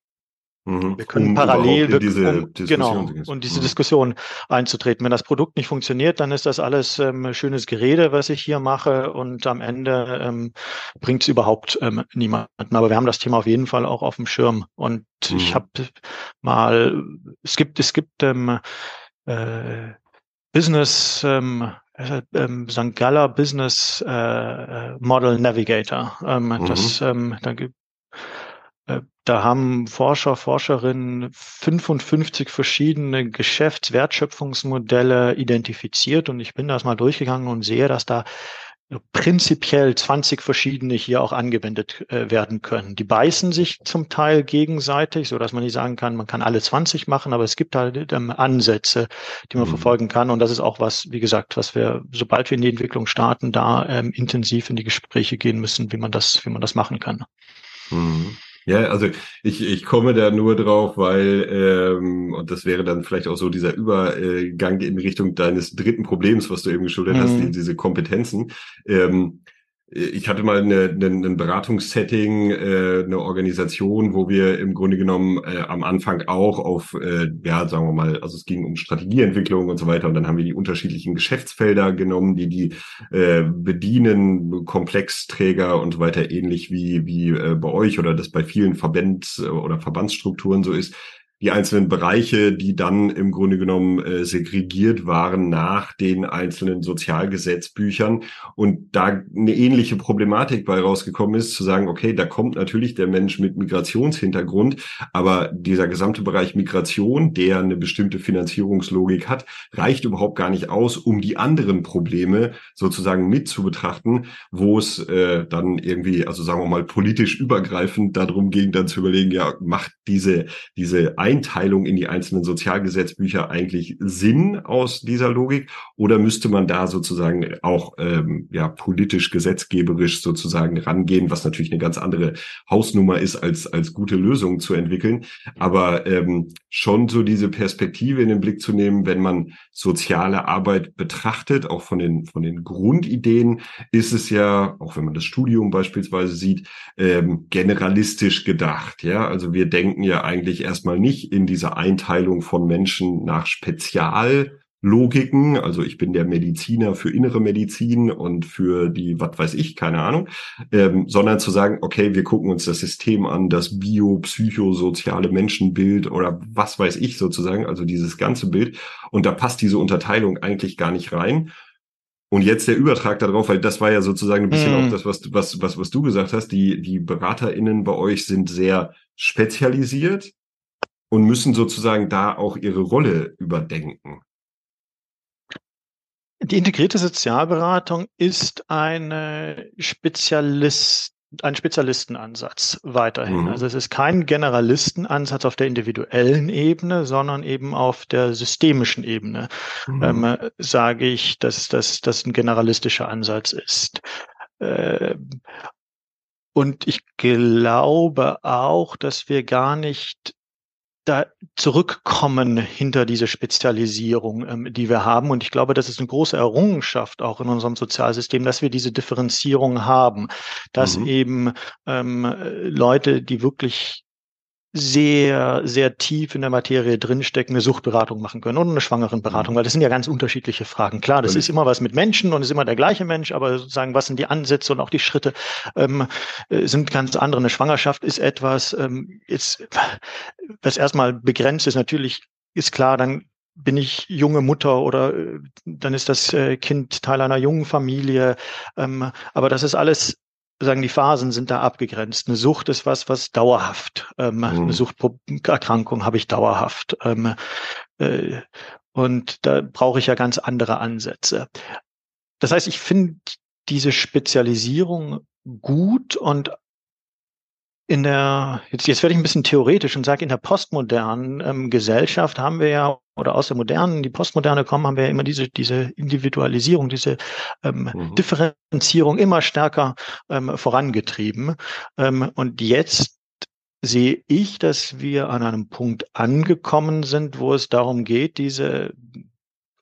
Mhm. Wir können um parallel wir, diese um, genau und diese mhm. Diskussion einzutreten. Wenn das Produkt nicht funktioniert, dann ist das alles ähm, schönes Gerede, was ich hier mache, und am Ende ähm, bringt es überhaupt ähm, niemanden. Aber wir haben das Thema auf jeden Fall auch auf dem Schirm. Und mhm. ich habe mal, es gibt es gibt ähm, äh, Business ähm, äh, ähm, St. Galler Business äh, äh, Model Navigator. Ähm, mhm. Das ähm, da gibt da haben Forscher, Forscherinnen 55 verschiedene Geschäftswertschöpfungsmodelle identifiziert und ich bin das mal durchgegangen und sehe, dass da prinzipiell 20 verschiedene hier auch angewendet äh, werden können. Die beißen sich zum Teil gegenseitig, so dass man nicht sagen kann, man kann alle 20 machen, aber es gibt halt ähm, Ansätze, die man mhm. verfolgen kann. Und das ist auch was, wie gesagt, was wir, sobald wir in die Entwicklung starten, da ähm, intensiv in die Gespräche gehen müssen, wie man das, wie man das machen kann. Mhm. Ja, also ich, ich komme da nur drauf, weil, ähm, und das wäre dann vielleicht auch so dieser Übergang in Richtung deines dritten Problems, was du eben geschildert mhm. hast, die, diese Kompetenzen. Ähm, ich hatte mal eine, eine, ein Beratungssetting, äh, eine Organisation, wo wir im Grunde genommen äh, am Anfang auch auf, äh, ja, sagen wir mal, also es ging um Strategieentwicklung und so weiter. Und dann haben wir die unterschiedlichen Geschäftsfelder genommen, die die äh, bedienen, Komplexträger und so weiter, ähnlich wie wie äh, bei euch oder das bei vielen Verbands- oder Verbandsstrukturen so ist die einzelnen Bereiche, die dann im Grunde genommen äh, segregiert waren nach den einzelnen Sozialgesetzbüchern. Und da eine ähnliche Problematik bei rausgekommen ist, zu sagen, okay, da kommt natürlich der Mensch mit Migrationshintergrund, aber dieser gesamte Bereich Migration, der eine bestimmte Finanzierungslogik hat, reicht überhaupt gar nicht aus, um die anderen Probleme sozusagen mit zu betrachten, wo es äh, dann irgendwie, also sagen wir mal politisch übergreifend darum ging, dann zu überlegen, ja, macht diese, diese Einteilung in die einzelnen Sozialgesetzbücher eigentlich Sinn aus dieser Logik? Oder müsste man da sozusagen auch ähm, ja politisch, gesetzgeberisch sozusagen rangehen, was natürlich eine ganz andere Hausnummer ist, als, als gute Lösungen zu entwickeln. Aber ähm, schon so diese Perspektive in den Blick zu nehmen, wenn man soziale Arbeit betrachtet, auch von den, von den Grundideen, ist es ja, auch wenn man das Studium beispielsweise sieht, ähm, generalistisch gedacht. Ja, also wir denken ja eigentlich erstmal nicht nicht in dieser Einteilung von Menschen nach Speziallogiken. Also ich bin der Mediziner für innere Medizin und für die, was weiß ich, keine Ahnung, ähm, sondern zu sagen, okay, wir gucken uns das System an, das biopsychosoziale Menschenbild oder was weiß ich sozusagen, also dieses ganze Bild. Und da passt diese Unterteilung eigentlich gar nicht rein. Und jetzt der Übertrag darauf, weil das war ja sozusagen ein bisschen mm. auch das, was, was, was, was du gesagt hast. Die, die BeraterInnen bei euch sind sehr spezialisiert und müssen sozusagen da auch ihre Rolle überdenken. Die integrierte Sozialberatung ist eine Spezialist, ein Spezialistenansatz weiterhin. Mhm. Also es ist kein Generalistenansatz auf der individuellen Ebene, sondern eben auf der systemischen Ebene, mhm. ähm, sage ich, dass das ein generalistischer Ansatz ist. Äh, und ich glaube auch, dass wir gar nicht da zurückkommen hinter diese Spezialisierung, ähm, die wir haben. Und ich glaube, das ist eine große Errungenschaft auch in unserem Sozialsystem, dass wir diese Differenzierung haben, dass mhm. eben ähm, Leute, die wirklich sehr, sehr tief in der Materie drinstecken, eine Suchtberatung machen können und eine Schwangerenberatung, mhm. weil das sind ja ganz unterschiedliche Fragen. Klar, das ist immer was mit Menschen und ist immer der gleiche Mensch, aber sozusagen, was sind die Ansätze und auch die Schritte ähm, äh, sind ganz andere. Eine Schwangerschaft ist etwas, ähm, ist, was erstmal begrenzt ist. Natürlich ist klar, dann bin ich junge Mutter oder äh, dann ist das äh, Kind Teil einer jungen Familie. Ähm, aber das ist alles sagen, die Phasen sind da abgegrenzt. Eine Sucht ist was, was dauerhaft. Ähm, mhm. Eine Suchterkrankung habe ich dauerhaft. Ähm, äh, und da brauche ich ja ganz andere Ansätze. Das heißt, ich finde diese Spezialisierung gut und in der, jetzt, jetzt werde ich ein bisschen theoretisch und sage, in der postmodernen ähm, Gesellschaft haben wir ja, oder aus der modernen, die postmoderne kommen, haben wir ja immer diese, diese Individualisierung, diese ähm, mhm. Differenzierung immer stärker ähm, vorangetrieben. Ähm, und jetzt sehe ich, dass wir an einem Punkt angekommen sind, wo es darum geht, diese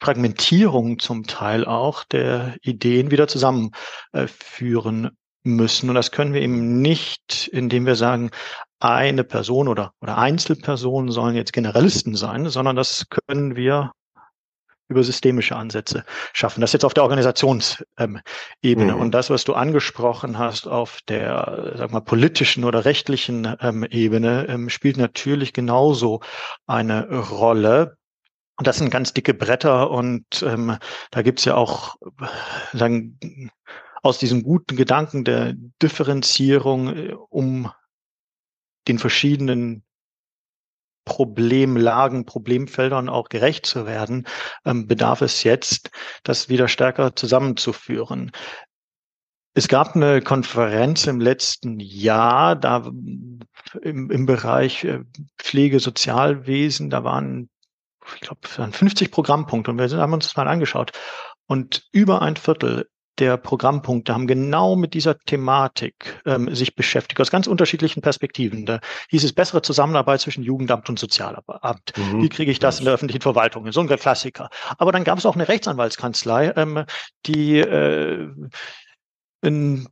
Fragmentierung zum Teil auch der Ideen wieder zusammenführen müssen. Und das können wir eben nicht, indem wir sagen, eine Person oder, oder Einzelpersonen sollen jetzt Generalisten sein, sondern das können wir über systemische Ansätze schaffen. Das jetzt auf der Organisationsebene. Ähm, mhm. Und das, was du angesprochen hast auf der, sag mal, politischen oder rechtlichen ähm, Ebene, ähm, spielt natürlich genauso eine Rolle. Und das sind ganz dicke Bretter und ähm, da gibt's ja auch sagen, aus diesem guten Gedanken der Differenzierung, äh, um den verschiedenen Problemlagen, Problemfeldern auch gerecht zu werden, ähm, bedarf es jetzt, das wieder stärker zusammenzuführen. Es gab eine Konferenz im letzten Jahr, da im, im Bereich äh, Pflege, Sozialwesen, da waren, ich glaube, 50 Programmpunkte und wir haben uns das mal angeschaut. Und über ein Viertel der Programmpunkte haben genau mit dieser Thematik ähm, sich beschäftigt, aus ganz unterschiedlichen Perspektiven. Da hieß es bessere Zusammenarbeit zwischen Jugendamt und Sozialamt. Mhm. Wie kriege ich das in der öffentlichen Verwaltung? So ein Klassiker. Aber dann gab es auch eine Rechtsanwaltskanzlei, ähm, die äh, ein,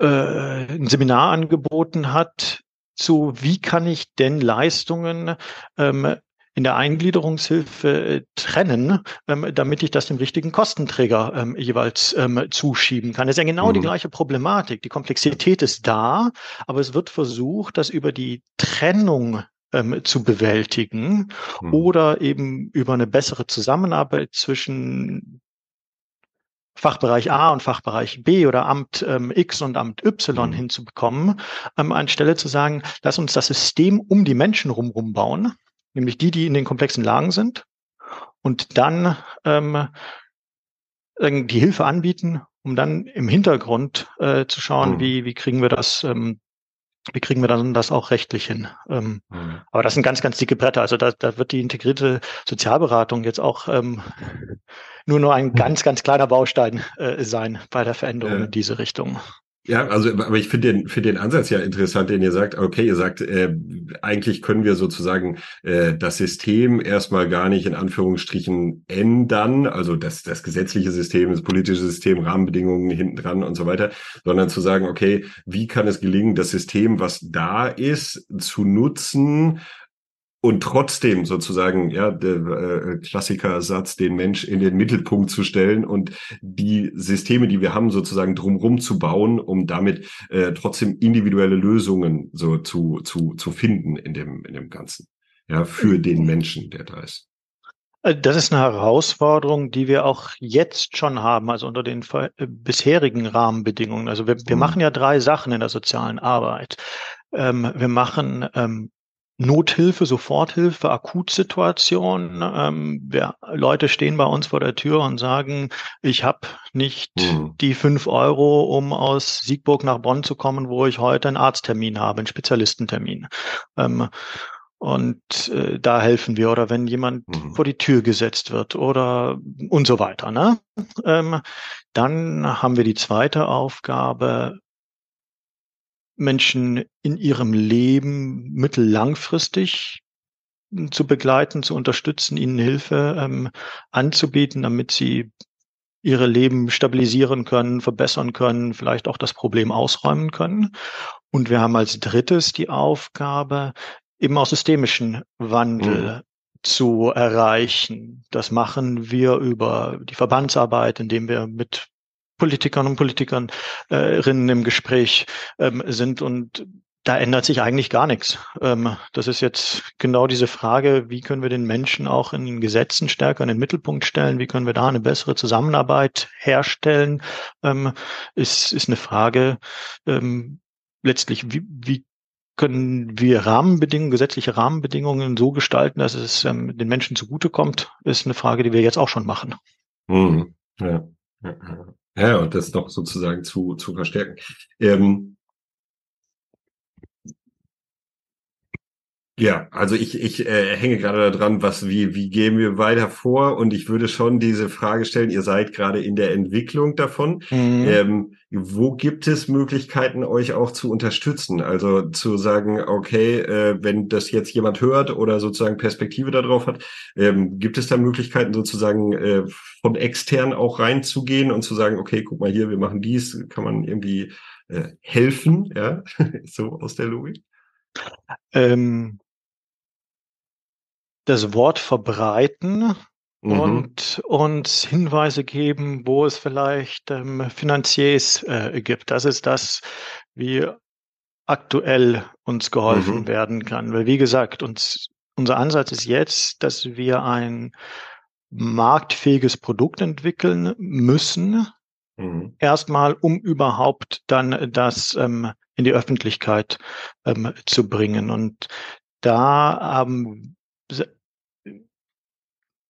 äh, ein Seminar angeboten hat zu, wie kann ich denn Leistungen ähm, in der Eingliederungshilfe äh, trennen, ähm, damit ich das dem richtigen Kostenträger ähm, jeweils ähm, zuschieben kann. Das ist ja genau mhm. die gleiche Problematik. Die Komplexität ist da, aber es wird versucht, das über die Trennung ähm, zu bewältigen mhm. oder eben über eine bessere Zusammenarbeit zwischen Fachbereich A und Fachbereich B oder Amt ähm, X und Amt Y mhm. hinzubekommen, ähm, anstelle zu sagen, lass uns das System um die Menschen rumrum bauen nämlich die, die in den komplexen Lagen sind und dann ähm, die Hilfe anbieten, um dann im Hintergrund äh, zu schauen, mhm. wie, wie kriegen wir das, ähm, wie kriegen wir dann das auch rechtlich hin. Ähm, mhm. Aber das sind ganz, ganz dicke Bretter. Also da, da wird die integrierte Sozialberatung jetzt auch ähm, nur nur ein ganz, ganz kleiner Baustein äh, sein bei der Veränderung äh. in diese Richtung. Ja, also, aber ich finde den, finde den Ansatz ja interessant, den ihr sagt, okay, ihr sagt, äh, eigentlich können wir sozusagen äh, das System erstmal gar nicht in Anführungsstrichen ändern, also das, das gesetzliche System, das politische System, Rahmenbedingungen hinten dran und so weiter, sondern zu sagen, okay, wie kann es gelingen, das System, was da ist, zu nutzen, und trotzdem sozusagen, ja, der äh, Klassikersatz, den Mensch in den Mittelpunkt zu stellen und die Systeme, die wir haben, sozusagen drumherum zu bauen, um damit äh, trotzdem individuelle Lösungen so zu, zu, zu finden in dem, in dem Ganzen. Ja, für den Menschen, der da ist. Äh, das ist eine Herausforderung, die wir auch jetzt schon haben, also unter den äh, bisherigen Rahmenbedingungen. Also wir, wir mhm. machen ja drei Sachen in der sozialen Arbeit. Ähm, wir machen ähm, Nothilfe, Soforthilfe, Akutsituation. Ähm, wir, Leute stehen bei uns vor der Tür und sagen, ich habe nicht mhm. die fünf Euro, um aus Siegburg nach Bonn zu kommen, wo ich heute einen Arzttermin habe, einen Spezialistentermin. Ähm, und äh, da helfen wir. Oder wenn jemand mhm. vor die Tür gesetzt wird oder und so weiter. Ne? Ähm, dann haben wir die zweite Aufgabe, Menschen in ihrem Leben mittellangfristig zu begleiten, zu unterstützen, ihnen Hilfe ähm, anzubieten, damit sie ihre Leben stabilisieren können, verbessern können, vielleicht auch das Problem ausräumen können. Und wir haben als drittes die Aufgabe, eben auch systemischen Wandel mhm. zu erreichen. Das machen wir über die Verbandsarbeit, indem wir mit Politikern und Politikerinnen äh, im Gespräch ähm, sind und da ändert sich eigentlich gar nichts. Ähm, das ist jetzt genau diese Frage, wie können wir den Menschen auch in den Gesetzen stärker in den Mittelpunkt stellen, wie können wir da eine bessere Zusammenarbeit herstellen, ähm, ist, ist eine Frage ähm, letztlich, wie, wie können wir Rahmenbedingungen, gesetzliche Rahmenbedingungen so gestalten, dass es ähm, den Menschen zugutekommt, ist eine Frage, die wir jetzt auch schon machen. Mhm. Ja. Und das noch sozusagen zu, zu verstärken. Ähm, Ja, also ich, ich äh, hänge gerade daran, was, wie, wie gehen wir weiter vor? Und ich würde schon diese Frage stellen, ihr seid gerade in der Entwicklung davon. Mhm. Ähm, wo gibt es Möglichkeiten, euch auch zu unterstützen? Also zu sagen, okay, äh, wenn das jetzt jemand hört oder sozusagen Perspektive darauf hat, ähm, gibt es da Möglichkeiten sozusagen äh, von extern auch reinzugehen und zu sagen, okay, guck mal hier, wir machen dies, kann man irgendwie äh, helfen, ja, [LAUGHS] so aus der Logik? Ähm das Wort verbreiten mhm. und uns Hinweise geben, wo es vielleicht ähm, Finanziers äh, gibt. Das ist das, wie aktuell uns geholfen mhm. werden kann. Weil wie gesagt, uns, unser Ansatz ist jetzt, dass wir ein marktfähiges Produkt entwickeln müssen, mhm. erstmal, um überhaupt dann das ähm, in die Öffentlichkeit ähm, zu bringen. Und da haben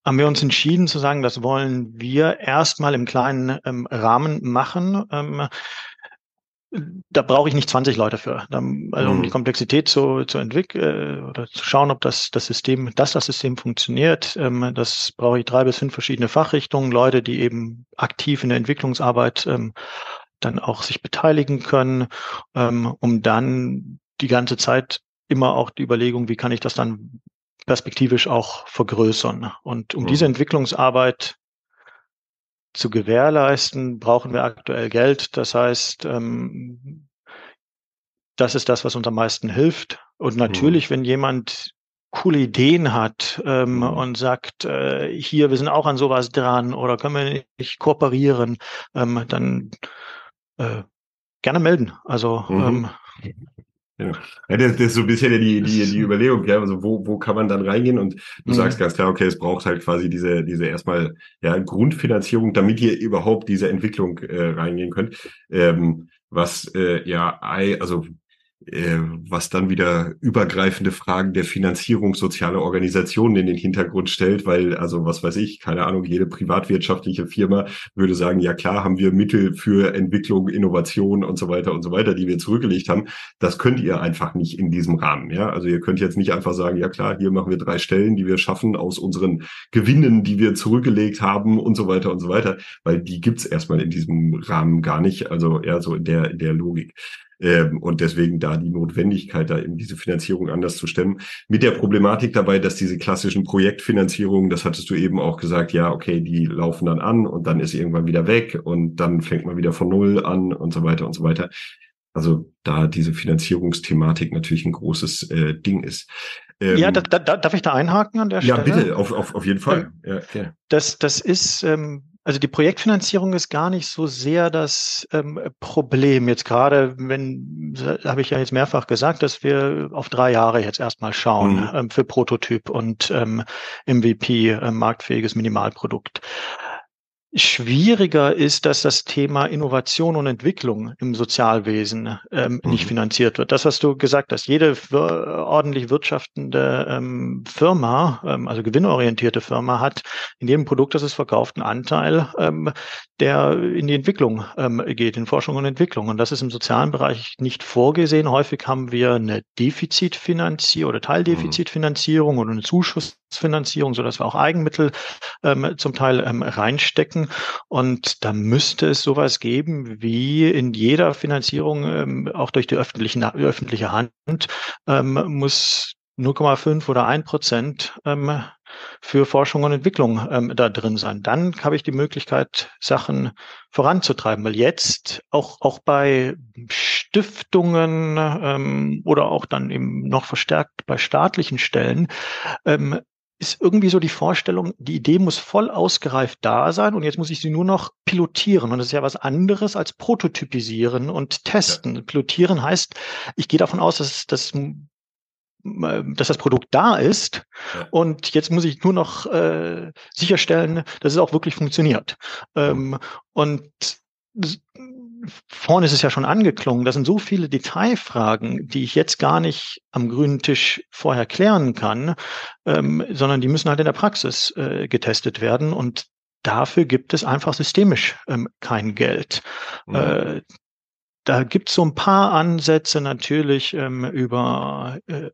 haben wir uns entschieden zu sagen, das wollen wir erstmal im kleinen ähm, Rahmen machen. Ähm, da brauche ich nicht 20 Leute für, also um die mhm. Komplexität zu, zu entwickeln äh, oder zu schauen, ob das, das System, dass das System funktioniert. Ähm, das brauche ich drei bis fünf verschiedene Fachrichtungen, Leute, die eben aktiv in der Entwicklungsarbeit ähm, dann auch sich beteiligen können, ähm, um dann die ganze Zeit immer auch die Überlegung, wie kann ich das dann perspektivisch auch vergrößern. Und um mhm. diese Entwicklungsarbeit zu gewährleisten, brauchen wir aktuell Geld. Das heißt, ähm, das ist das, was uns am meisten hilft. Und natürlich, mhm. wenn jemand coole Ideen hat ähm, mhm. und sagt, äh, hier, wir sind auch an sowas dran oder können wir nicht kooperieren, ähm, dann äh, gerne melden. Also mhm. Ja, das, das ist so ein bisschen die, die, die Überlegung, ja, also wo, wo kann man dann reingehen? Und du mhm. sagst ganz klar, okay, es braucht halt quasi diese, diese erstmal ja, Grundfinanzierung, damit ihr überhaupt diese Entwicklung äh, reingehen könnt. Ähm, was äh, ja, also was dann wieder übergreifende Fragen der Finanzierung sozialer Organisationen in den Hintergrund stellt, weil, also was weiß ich, keine Ahnung, jede privatwirtschaftliche Firma würde sagen, ja klar, haben wir Mittel für Entwicklung, Innovation und so weiter und so weiter, die wir zurückgelegt haben. Das könnt ihr einfach nicht in diesem Rahmen, ja. Also ihr könnt jetzt nicht einfach sagen, ja klar, hier machen wir drei Stellen, die wir schaffen aus unseren Gewinnen, die wir zurückgelegt haben und so weiter und so weiter, weil die gibt's erstmal in diesem Rahmen gar nicht, also eher so in der, in der Logik. Ähm, und deswegen da die Notwendigkeit, da eben diese Finanzierung anders zu stemmen. Mit der Problematik dabei, dass diese klassischen Projektfinanzierungen, das hattest du eben auch gesagt, ja, okay, die laufen dann an und dann ist irgendwann wieder weg und dann fängt man wieder von Null an und so weiter und so weiter. Also da diese Finanzierungsthematik natürlich ein großes äh, Ding ist. Ähm, ja, da, da, darf ich da einhaken an der Stelle? Ja, bitte, auf, auf, auf jeden Fall. Ähm, ja, ja. Das, das ist ähm, also die Projektfinanzierung ist gar nicht so sehr das ähm, Problem. Jetzt gerade, wenn, habe ich ja jetzt mehrfach gesagt, dass wir auf drei Jahre jetzt erstmal schauen mhm. ähm, für Prototyp und ähm, MVP, äh, marktfähiges Minimalprodukt. Schwieriger ist, dass das Thema Innovation und Entwicklung im Sozialwesen ähm, mhm. nicht finanziert wird. Das, was du gesagt hast, jede ordentlich wirtschaftende ähm, Firma, ähm, also gewinnorientierte Firma, hat in jedem Produkt, das es verkauft, einen Anteil, ähm, der in die Entwicklung ähm, geht, in Forschung und Entwicklung. Und das ist im sozialen Bereich nicht vorgesehen. Häufig haben wir eine Defizitfinanzierung oder Teildefizitfinanzierung oder eine Zuschussfinanzierung, sodass wir auch Eigenmittel ähm, zum Teil ähm, reinstecken. Und da müsste es sowas geben wie in jeder Finanzierung, ähm, auch durch die öffentlichen, öffentliche Hand, ähm, muss 0,5 oder 1 Prozent ähm, für Forschung und Entwicklung ähm, da drin sein. Dann habe ich die Möglichkeit, Sachen voranzutreiben, weil jetzt auch, auch bei Stiftungen ähm, oder auch dann eben noch verstärkt bei staatlichen Stellen ähm, ist irgendwie so die Vorstellung, die Idee muss voll ausgereift da sein und jetzt muss ich sie nur noch pilotieren. Und das ist ja was anderes als prototypisieren und testen. Ja. Pilotieren heißt, ich gehe davon aus, dass, dass dass das Produkt da ist ja. und jetzt muss ich nur noch äh, sicherstellen, dass es auch wirklich funktioniert. Ähm, und vorne ist es ja schon angeklungen, das sind so viele Detailfragen, die ich jetzt gar nicht am grünen Tisch vorher klären kann, ähm, sondern die müssen halt in der Praxis äh, getestet werden und dafür gibt es einfach systemisch ähm, kein Geld. Mhm. Äh, da gibt es so ein paar Ansätze natürlich ähm, über äh,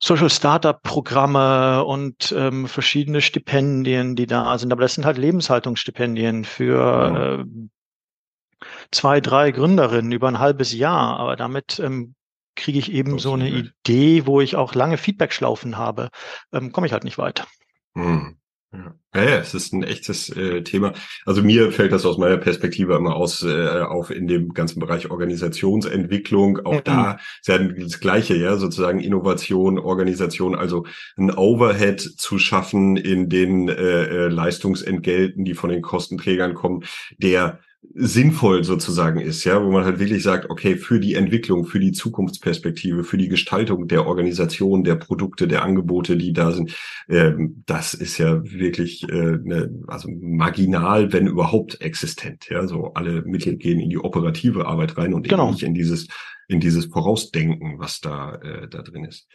Social Startup Programme und ähm, verschiedene Stipendien, die da sind. Aber das sind halt Lebenshaltungsstipendien für äh, zwei, drei Gründerinnen über ein halbes Jahr. Aber damit ähm, kriege ich eben so eine Idee, wo ich auch lange Feedbackschlaufen habe, ähm, komme ich halt nicht weiter. Hm. Ja. ja, es ist ein echtes äh, Thema. Also mir fällt das aus meiner Perspektive immer aus äh, auf in dem ganzen Bereich Organisationsentwicklung. Auch mhm. da ist ja das Gleiche, ja, sozusagen Innovation, Organisation, also ein Overhead zu schaffen in den äh, äh Leistungsentgelten, die von den Kostenträgern kommen, der sinnvoll sozusagen ist, ja, wo man halt wirklich sagt, okay, für die Entwicklung, für die Zukunftsperspektive, für die Gestaltung der Organisation, der Produkte, der Angebote, die da sind, ähm, das ist ja wirklich äh, ne, also marginal, wenn überhaupt existent. Ja, so alle Mittel gehen in die operative Arbeit rein und genau. eben nicht in dieses in dieses Vorausdenken, was da äh, da drin ist.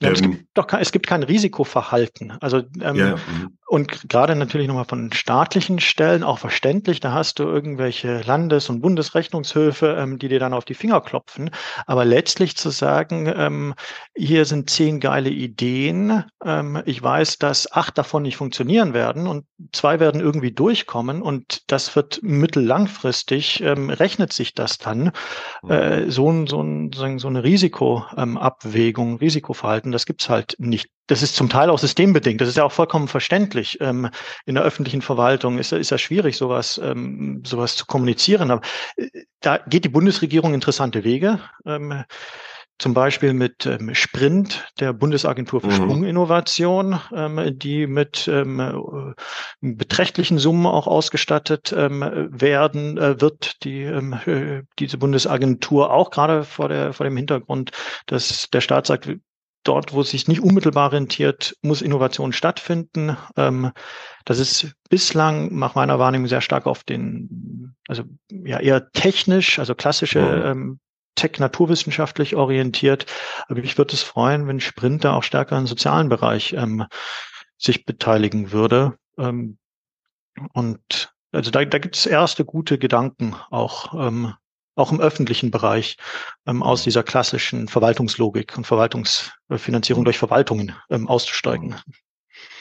Ja, ähm, es gibt doch kein, es gibt kein Risikoverhalten. Also ähm, ja, mhm. Und gerade natürlich nochmal von staatlichen Stellen auch verständlich. Da hast du irgendwelche Landes- und Bundesrechnungshöfe, ähm, die dir dann auf die Finger klopfen. Aber letztlich zu sagen, ähm, hier sind zehn geile Ideen. Ähm, ich weiß, dass acht davon nicht funktionieren werden und zwei werden irgendwie durchkommen und das wird mittellangfristig ähm, rechnet sich das dann äh, so ein so ein so eine Risikoabwägung, Risikoverhalten das gibt's halt nicht. Das ist zum Teil auch systembedingt. Das ist ja auch vollkommen verständlich. Ähm, in der öffentlichen Verwaltung ist, ist ja schwierig, sowas, ähm, sowas zu kommunizieren. Aber äh, da geht die Bundesregierung interessante Wege. Ähm, zum Beispiel mit Sprint, der Bundesagentur für mhm. Sprunginnovation, die mit äh, beträchtlichen Summen auch ausgestattet werden äh, wird, die diese Bundesagentur auch gerade vor der vor dem Hintergrund, dass der Staat sagt, dort, wo es sich nicht unmittelbar rentiert, muss Innovation stattfinden. Ähm, das ist bislang nach meiner Wahrnehmung sehr stark auf den, also ja eher technisch, also klassische ja. ähm, Tech naturwissenschaftlich orientiert. Aber ich würde es freuen, wenn Sprint da auch stärker im sozialen Bereich ähm, sich beteiligen würde. Ähm, und also da, da gibt es erste gute Gedanken auch ähm, auch im öffentlichen Bereich ähm, aus dieser klassischen Verwaltungslogik und Verwaltungsfinanzierung mhm. durch Verwaltungen ähm, auszusteigen.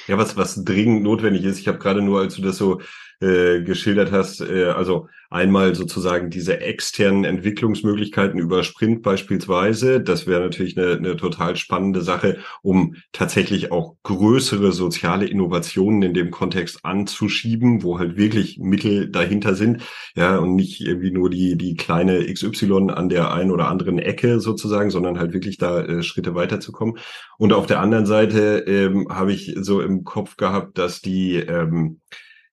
Ja, was, was dringend notwendig ist, ich habe gerade nur, als du das so äh, geschildert hast, äh, also einmal sozusagen diese externen Entwicklungsmöglichkeiten über Sprint beispielsweise, das wäre natürlich eine, eine total spannende Sache, um tatsächlich auch größere soziale Innovationen in dem Kontext anzuschieben, wo halt wirklich Mittel dahinter sind, ja, und nicht irgendwie nur die, die kleine XY an der einen oder anderen Ecke sozusagen, sondern halt wirklich da äh, Schritte weiterzukommen. Und auf der anderen Seite ähm, habe ich so im Kopf gehabt, dass die ähm,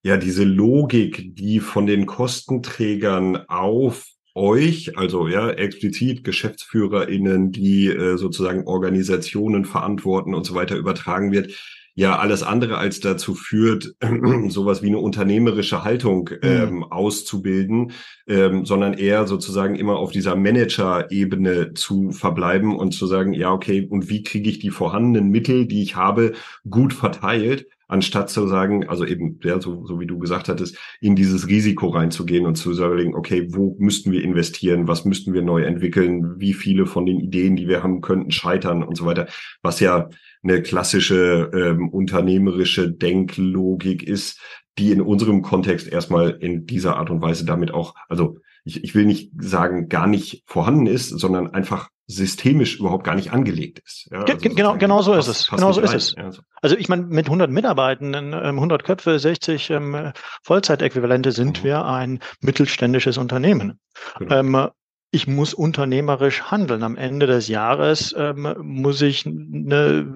ja diese Logik, die von den Kostenträgern auf euch, also ja, explizit GeschäftsführerInnen, die äh, sozusagen Organisationen verantworten und so weiter übertragen wird, ja alles andere als dazu führt, [CLEARS THROAT] sowas wie eine unternehmerische Haltung mhm. ähm, mhm. auszubilden, ähm, sondern eher sozusagen immer auf dieser Manager-Ebene zu verbleiben und zu sagen, ja, okay, und wie kriege ich die vorhandenen Mittel, die ich habe, gut verteilt, anstatt zu sagen, also eben, ja, so, so wie du gesagt hattest, in dieses Risiko reinzugehen und zu sagen, okay, wo müssten wir investieren, was müssten wir neu entwickeln, wie viele von den Ideen, die wir haben, könnten scheitern und so weiter, was ja eine klassische ähm, unternehmerische Denklogik ist, die in unserem Kontext erstmal in dieser Art und Weise damit auch, also ich, ich will nicht sagen, gar nicht vorhanden ist, sondern einfach systemisch überhaupt gar nicht angelegt ist. Ja, also genau, genau so ist es. Genau so ist es. Also ich meine, mit 100 Mitarbeitenden, 100 ähm, Köpfe, 60 ähm, Vollzeitäquivalente sind mhm. wir ein mittelständisches Unternehmen. Genau. Ähm, ich muss unternehmerisch handeln. Am Ende des Jahres ähm, muss ich eine,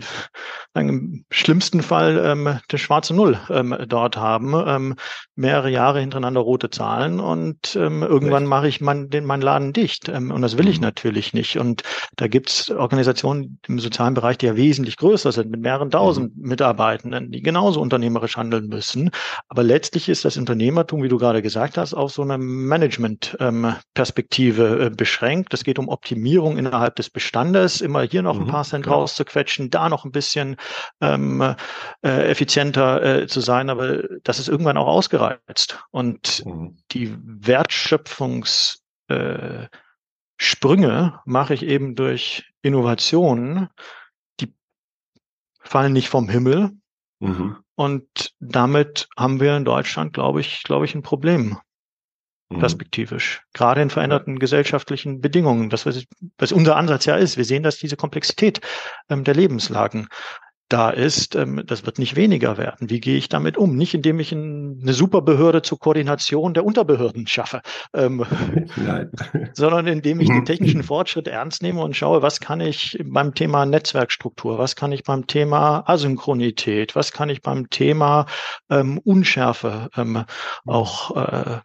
im schlimmsten Fall ähm, eine schwarze Null ähm, dort haben, ähm, mehrere Jahre hintereinander rote Zahlen und ähm, irgendwann mache ich mein, den, meinen Laden dicht. Ähm, und das will ich mhm. natürlich nicht. Und da gibt's Organisationen im sozialen Bereich, die ja wesentlich größer sind, mit mehreren tausend mhm. Mitarbeitenden, die genauso unternehmerisch handeln müssen. Aber letztlich ist das Unternehmertum, wie du gerade gesagt hast, auf so einer Management-Perspektive äh, beschränkt. Es geht um Optimierung innerhalb des Bestandes, immer hier noch ein mhm, paar Cent klar. rauszuquetschen, da noch ein bisschen ähm, äh, effizienter äh, zu sein, aber das ist irgendwann auch ausgereizt. Und mhm. die Wertschöpfungs äh, Sprünge mache ich eben durch Innovationen, die fallen nicht vom Himmel. Mhm. Und damit haben wir in Deutschland, glaube ich, glaube ich, ein Problem. Mhm. perspektivisch, gerade in veränderten gesellschaftlichen Bedingungen. Das, was, unser Ansatz ja ist. Wir sehen, dass diese Komplexität ähm, der Lebenslagen da ist, ähm, das wird nicht weniger werden. Wie gehe ich damit um? Nicht indem ich ein, eine Superbehörde zur Koordination der Unterbehörden schaffe, ähm, [LAUGHS] [LAUGHS] sondern indem ich den technischen Fortschritt ernst nehme und schaue, was kann ich beim Thema Netzwerkstruktur, was kann ich beim Thema Asynchronität, was kann ich beim Thema ähm, Unschärfe ähm, auch äh,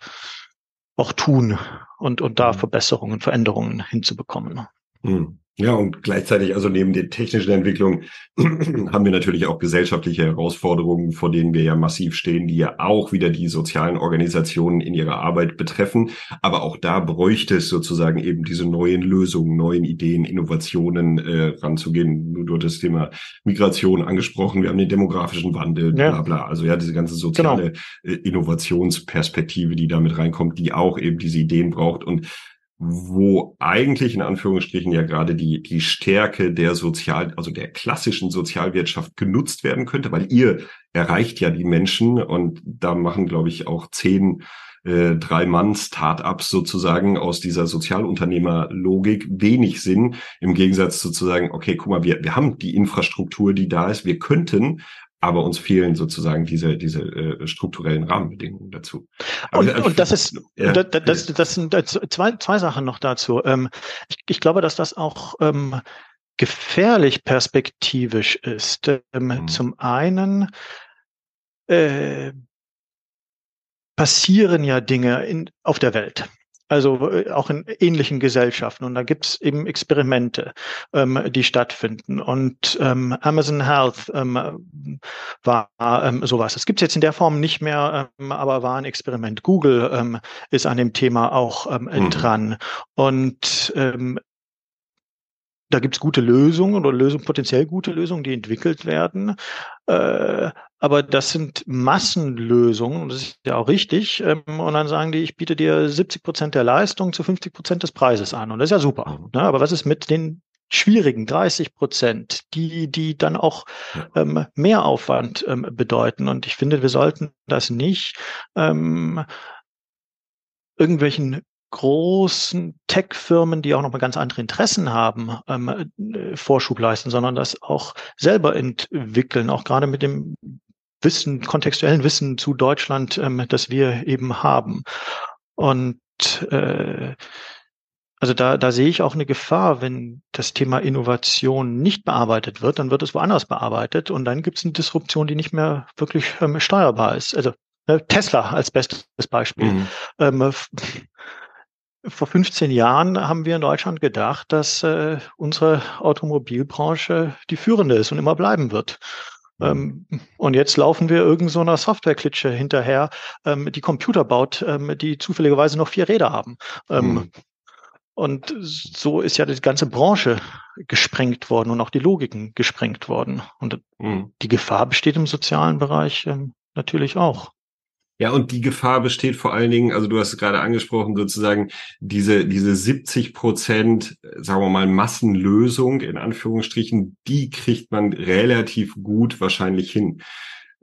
auch tun und, und da mhm. Verbesserungen, Veränderungen hinzubekommen. Hm. Ja, und gleichzeitig, also neben den technischen Entwicklungen, [CLEARS THROAT] haben wir natürlich auch gesellschaftliche Herausforderungen, vor denen wir ja massiv stehen, die ja auch wieder die sozialen Organisationen in ihrer Arbeit betreffen. Aber auch da bräuchte es sozusagen eben diese neuen Lösungen, neuen Ideen, Innovationen äh, ranzugehen. Du, du hast das Thema Migration angesprochen, wir haben den demografischen Wandel, ja. bla bla. Also ja, diese ganze soziale genau. äh, Innovationsperspektive, die damit reinkommt, die auch eben diese Ideen braucht. Und wo eigentlich in Anführungsstrichen ja gerade die, die Stärke der Sozial, also der klassischen Sozialwirtschaft genutzt werden könnte, weil ihr erreicht ja die Menschen und da machen, glaube ich, auch zehn äh, drei Mann Startups sozusagen aus dieser Sozialunternehmerlogik wenig Sinn im Gegensatz sozusagen, okay, guck mal, wir, wir haben die Infrastruktur, die da ist, wir könnten aber uns fehlen sozusagen diese diese äh, strukturellen Rahmenbedingungen dazu. Und, aber, und das ist ja, das, das, das sind zwei zwei Sachen noch dazu. Ähm, ich, ich glaube, dass das auch ähm, gefährlich perspektivisch ist. Ähm, mhm. Zum einen äh, passieren ja Dinge in, auf der Welt. Also äh, auch in ähnlichen Gesellschaften. Und da gibt's eben Experimente, ähm, die stattfinden. Und ähm, Amazon Health ähm, war ähm, sowas. Das gibt's jetzt in der Form nicht mehr, ähm, aber war ein Experiment. Google ähm, ist an dem Thema auch mhm. dran. Und ähm, da gibt's gute Lösungen oder Lösungen, potenziell gute Lösungen, die entwickelt werden. Äh, aber das sind Massenlösungen, und das ist ja auch richtig. Ähm, und dann sagen die, ich biete dir 70 Prozent der Leistung zu 50 Prozent des Preises an. Und das ist ja super. Mhm. Ne? Aber was ist mit den schwierigen 30 Prozent, die, die dann auch ähm, mehr Aufwand ähm, bedeuten? Und ich finde, wir sollten das nicht ähm, irgendwelchen großen Tech-Firmen, die auch noch mal ganz andere Interessen haben, ähm, äh, Vorschub leisten, sondern das auch selber entwickeln, auch gerade mit dem Wissen, kontextuellen Wissen zu Deutschland, ähm, das wir eben haben. Und äh, also da, da sehe ich auch eine Gefahr, wenn das Thema Innovation nicht bearbeitet wird, dann wird es woanders bearbeitet und dann gibt es eine Disruption, die nicht mehr wirklich ähm, steuerbar ist. Also äh, Tesla als bestes Beispiel. Mhm. Ähm, vor 15 Jahren haben wir in Deutschland gedacht, dass äh, unsere Automobilbranche die führende ist und immer bleiben wird. Ähm, und jetzt laufen wir irgend so einer Softwareklitsche hinterher, ähm, die Computer baut, ähm, die zufälligerweise noch vier Räder haben. Ähm, mhm. Und so ist ja die ganze Branche gesprengt worden und auch die Logiken gesprengt worden. Und mhm. die Gefahr besteht im sozialen Bereich ähm, natürlich auch. Ja, und die Gefahr besteht vor allen Dingen, also du hast es gerade angesprochen, sozusagen diese, diese 70 Prozent, sagen wir mal, Massenlösung in Anführungsstrichen, die kriegt man relativ gut wahrscheinlich hin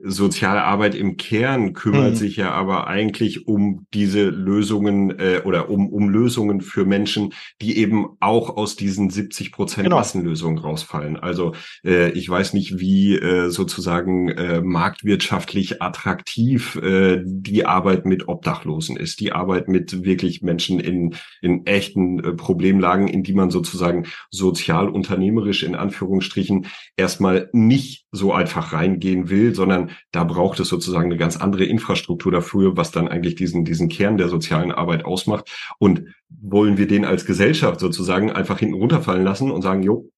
soziale Arbeit im Kern kümmert mhm. sich ja aber eigentlich um diese Lösungen äh, oder um, um Lösungen für Menschen, die eben auch aus diesen 70 Prozent genau. Massenlösungen rausfallen. Also äh, ich weiß nicht, wie äh, sozusagen äh, marktwirtschaftlich attraktiv äh, die Arbeit mit Obdachlosen ist, die Arbeit mit wirklich Menschen in, in echten äh, Problemlagen, in die man sozusagen sozial unternehmerisch in Anführungsstrichen erstmal nicht so einfach reingehen will, sondern da braucht es sozusagen eine ganz andere Infrastruktur dafür, was dann eigentlich diesen, diesen Kern der sozialen Arbeit ausmacht. Und wollen wir den als Gesellschaft sozusagen einfach hinten runterfallen lassen und sagen, jo,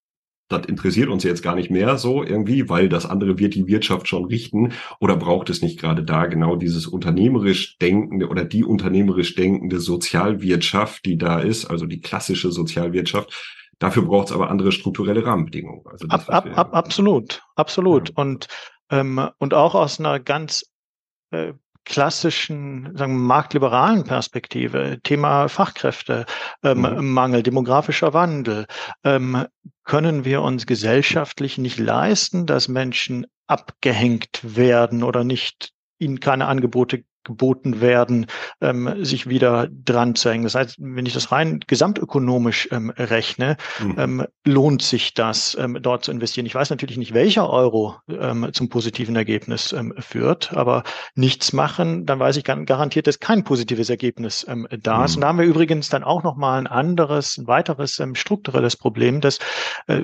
das interessiert uns jetzt gar nicht mehr so irgendwie, weil das andere wird die Wirtschaft schon richten. Oder braucht es nicht gerade da genau dieses unternehmerisch denkende oder die unternehmerisch denkende Sozialwirtschaft, die da ist, also die klassische Sozialwirtschaft, Dafür braucht es aber andere strukturelle Rahmenbedingungen. Also ab, ab, ab, absolut, absolut. Ja. Und, ähm, und auch aus einer ganz äh, klassischen, sagen wir, marktliberalen Perspektive, Thema Fachkräftemangel, ähm, mhm. demografischer Wandel, ähm, können wir uns gesellschaftlich nicht leisten, dass Menschen abgehängt werden oder nicht ihnen keine Angebote geboten werden, ähm, sich wieder dran zu hängen. Das heißt, wenn ich das rein gesamtökonomisch ähm, rechne, mhm. ähm, lohnt sich das, ähm, dort zu investieren. Ich weiß natürlich nicht, welcher Euro ähm, zum positiven Ergebnis ähm, führt, aber nichts machen, dann weiß ich garantiert, dass kein positives Ergebnis ähm, da ist. Mhm. Und da haben wir übrigens dann auch nochmal ein anderes, ein weiteres ähm, strukturelles Problem, dass äh,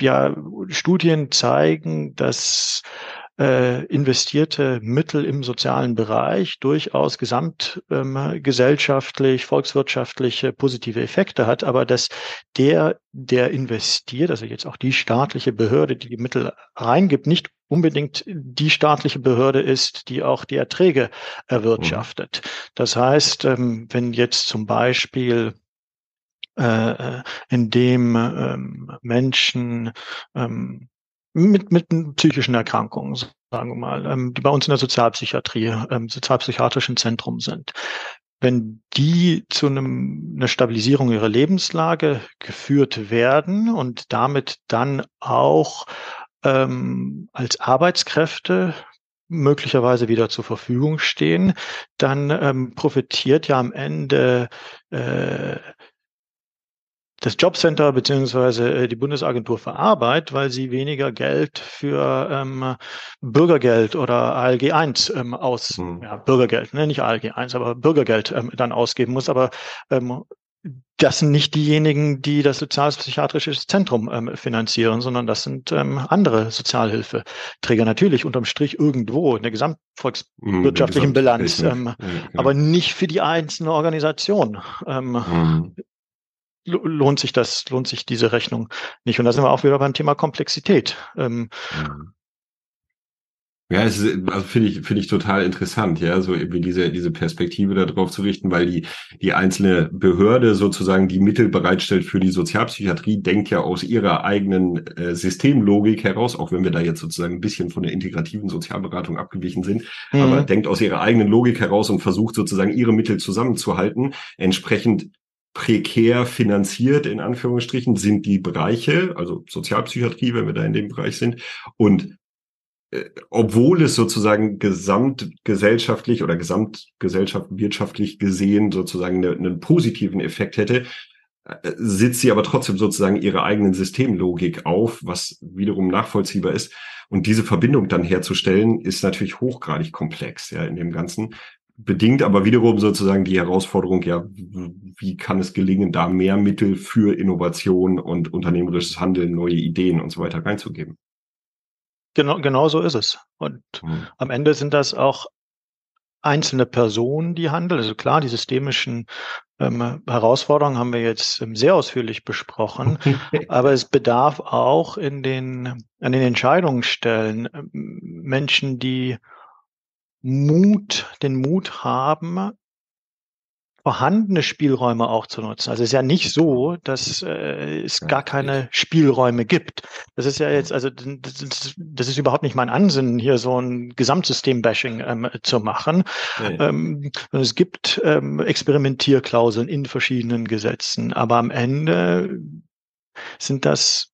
ja Studien zeigen, dass äh, investierte Mittel im sozialen Bereich durchaus gesamtgesellschaftlich, ähm, volkswirtschaftliche positive Effekte hat, aber dass der, der investiert, also jetzt auch die staatliche Behörde, die die Mittel reingibt, nicht unbedingt die staatliche Behörde ist, die auch die Erträge erwirtschaftet. Mhm. Das heißt, ähm, wenn jetzt zum Beispiel äh, äh in dem ähm, Menschen ähm, mit, mit psychischen Erkrankungen, sagen wir mal, ähm, die bei uns in der Sozialpsychiatrie, ähm, sozialpsychiatrischen Zentrum sind. Wenn die zu einem, einer Stabilisierung ihrer Lebenslage geführt werden und damit dann auch ähm, als Arbeitskräfte möglicherweise wieder zur Verfügung stehen, dann ähm, profitiert ja am Ende äh, das Jobcenter beziehungsweise äh, die Bundesagentur für Arbeit, weil sie weniger Geld für ähm, Bürgergeld oder ALG 1 ähm, aus, hm. ja, Bürgergeld, ne, nicht ALG 1, aber Bürgergeld ähm, dann ausgeben muss. Aber ähm, das sind nicht diejenigen, die das Sozialpsychiatrische Zentrum ähm, finanzieren, sondern das sind ähm, andere Sozialhilfeträger. Natürlich unterm Strich irgendwo in der gesamtvolkswirtschaftlichen hm, Bilanz, ähm, ja, genau. aber nicht für die einzelne Organisation. Ähm, mhm lohnt sich das, lohnt sich diese Rechnung nicht. Und da sind wir auch wieder beim Thema Komplexität. Ähm, ja, es ist, also finde ich, finde ich total interessant, ja, so irgendwie diese, diese Perspektive darauf zu richten, weil die, die einzelne Behörde sozusagen die Mittel bereitstellt für die Sozialpsychiatrie, denkt ja aus ihrer eigenen äh, Systemlogik heraus, auch wenn wir da jetzt sozusagen ein bisschen von der integrativen Sozialberatung abgewichen sind, mhm. aber denkt aus ihrer eigenen Logik heraus und versucht sozusagen ihre Mittel zusammenzuhalten, entsprechend prekär finanziert, in Anführungsstrichen, sind die Bereiche, also Sozialpsychiatrie, wenn wir da in dem Bereich sind. Und äh, obwohl es sozusagen gesamtgesellschaftlich oder gesamtgesellschaftlich gesehen sozusagen eine, einen positiven Effekt hätte, äh, sitzt sie aber trotzdem sozusagen ihre eigenen Systemlogik auf, was wiederum nachvollziehbar ist. Und diese Verbindung dann herzustellen, ist natürlich hochgradig komplex, ja, in dem Ganzen bedingt aber wiederum sozusagen die Herausforderung, ja, wie kann es gelingen, da mehr Mittel für Innovation und unternehmerisches Handeln, neue Ideen und so weiter reinzugeben? Genau, genau so ist es. Und mhm. am Ende sind das auch einzelne Person, die handelt. Also klar, die systemischen ähm, Herausforderungen haben wir jetzt ähm, sehr ausführlich besprochen, [LAUGHS] aber es bedarf auch in den, an den Entscheidungsstellen ähm, Menschen, die Mut, den Mut haben, vorhandene Spielräume auch zu nutzen. Also es ist ja nicht so, dass äh, es gar keine Spielräume gibt. Das ist ja jetzt, also das ist, das ist überhaupt nicht mein Ansinnen, hier so ein Gesamtsystem-Bashing ähm, zu machen. Nee. Ähm, es gibt ähm, Experimentierklauseln in verschiedenen Gesetzen, aber am Ende sind das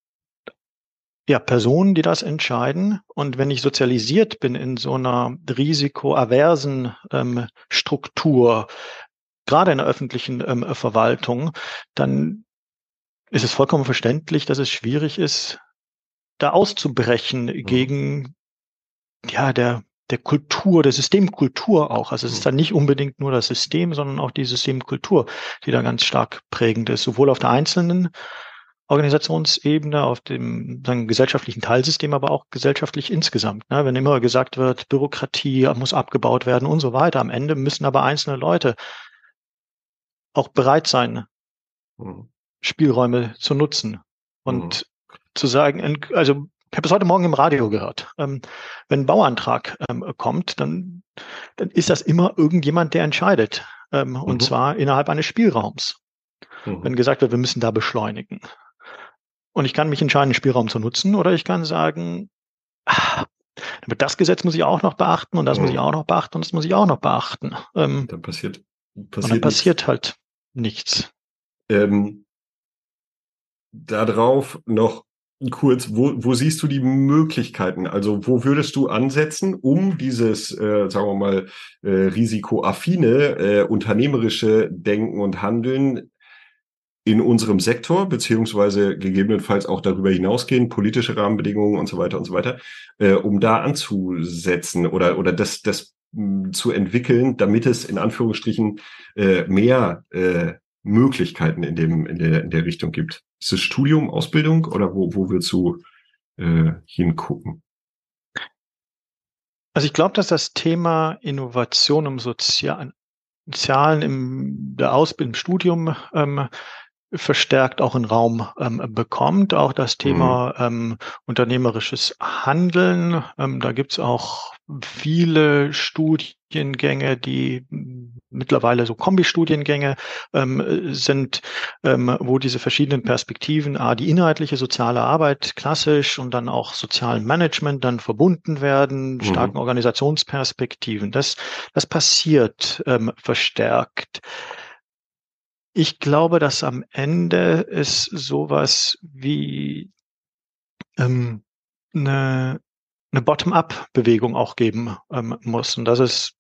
ja, Personen, die das entscheiden. Und wenn ich sozialisiert bin in so einer risikoaversen ähm, Struktur, gerade in der öffentlichen ähm, Verwaltung, dann ist es vollkommen verständlich, dass es schwierig ist, da auszubrechen mhm. gegen ja der der Kultur, der Systemkultur auch. Also es ist mhm. dann nicht unbedingt nur das System, sondern auch die Systemkultur, die da ganz stark prägend ist, sowohl auf der einzelnen Organisationsebene, auf dem sagen, gesellschaftlichen Teilsystem, aber auch gesellschaftlich insgesamt. Ne? Wenn immer gesagt wird, Bürokratie muss abgebaut werden und so weiter, am Ende müssen aber einzelne Leute auch bereit sein, mhm. Spielräume zu nutzen und mhm. zu sagen, also ich habe es heute Morgen im Radio gehört. Ähm, wenn ein Bauantrag ähm, kommt, dann, dann ist das immer irgendjemand, der entscheidet. Ähm, mhm. Und zwar innerhalb eines Spielraums. Mhm. Wenn gesagt wird, wir müssen da beschleunigen. Und ich kann mich entscheiden, den Spielraum zu nutzen, oder ich kann sagen, ah, das Gesetz muss ich auch noch beachten und das muss ich mhm. auch noch beachten und das muss ich auch noch beachten. Ähm, dann passiert, passiert und dann passiert halt nichts. Ähm, darauf noch kurz, wo, wo siehst du die Möglichkeiten? Also wo würdest du ansetzen, um dieses, äh, sagen wir mal, äh, risikoaffine, äh, unternehmerische Denken und Handeln in unserem Sektor, beziehungsweise gegebenenfalls auch darüber hinausgehen, politische Rahmenbedingungen und so weiter und so weiter, äh, um da anzusetzen oder, oder das, das zu entwickeln, damit es in Anführungsstrichen äh, mehr äh, Möglichkeiten in dem in der in der Richtung gibt. Ist es Studium, Ausbildung oder wo wo willst du äh, hingucken? Also ich glaube, dass das Thema Innovation im Sozialen, Sozialen im der Ausbildung, im Studium ähm, verstärkt auch einen Raum ähm, bekommt. Auch das Thema mhm. ähm, unternehmerisches Handeln. Ähm, da gibt's auch viele Studiengänge, die mittlerweile so Kombi-Studiengänge ähm, sind, ähm, wo diese verschiedenen Perspektiven, a, die inhaltliche soziale Arbeit klassisch und dann auch sozialen Management dann verbunden werden, mhm. starken Organisationsperspektiven. Das, das passiert ähm, verstärkt. Ich glaube, dass am Ende es sowas wie ähm, eine, eine Bottom-up-Bewegung auch geben ähm, muss. Und das ist,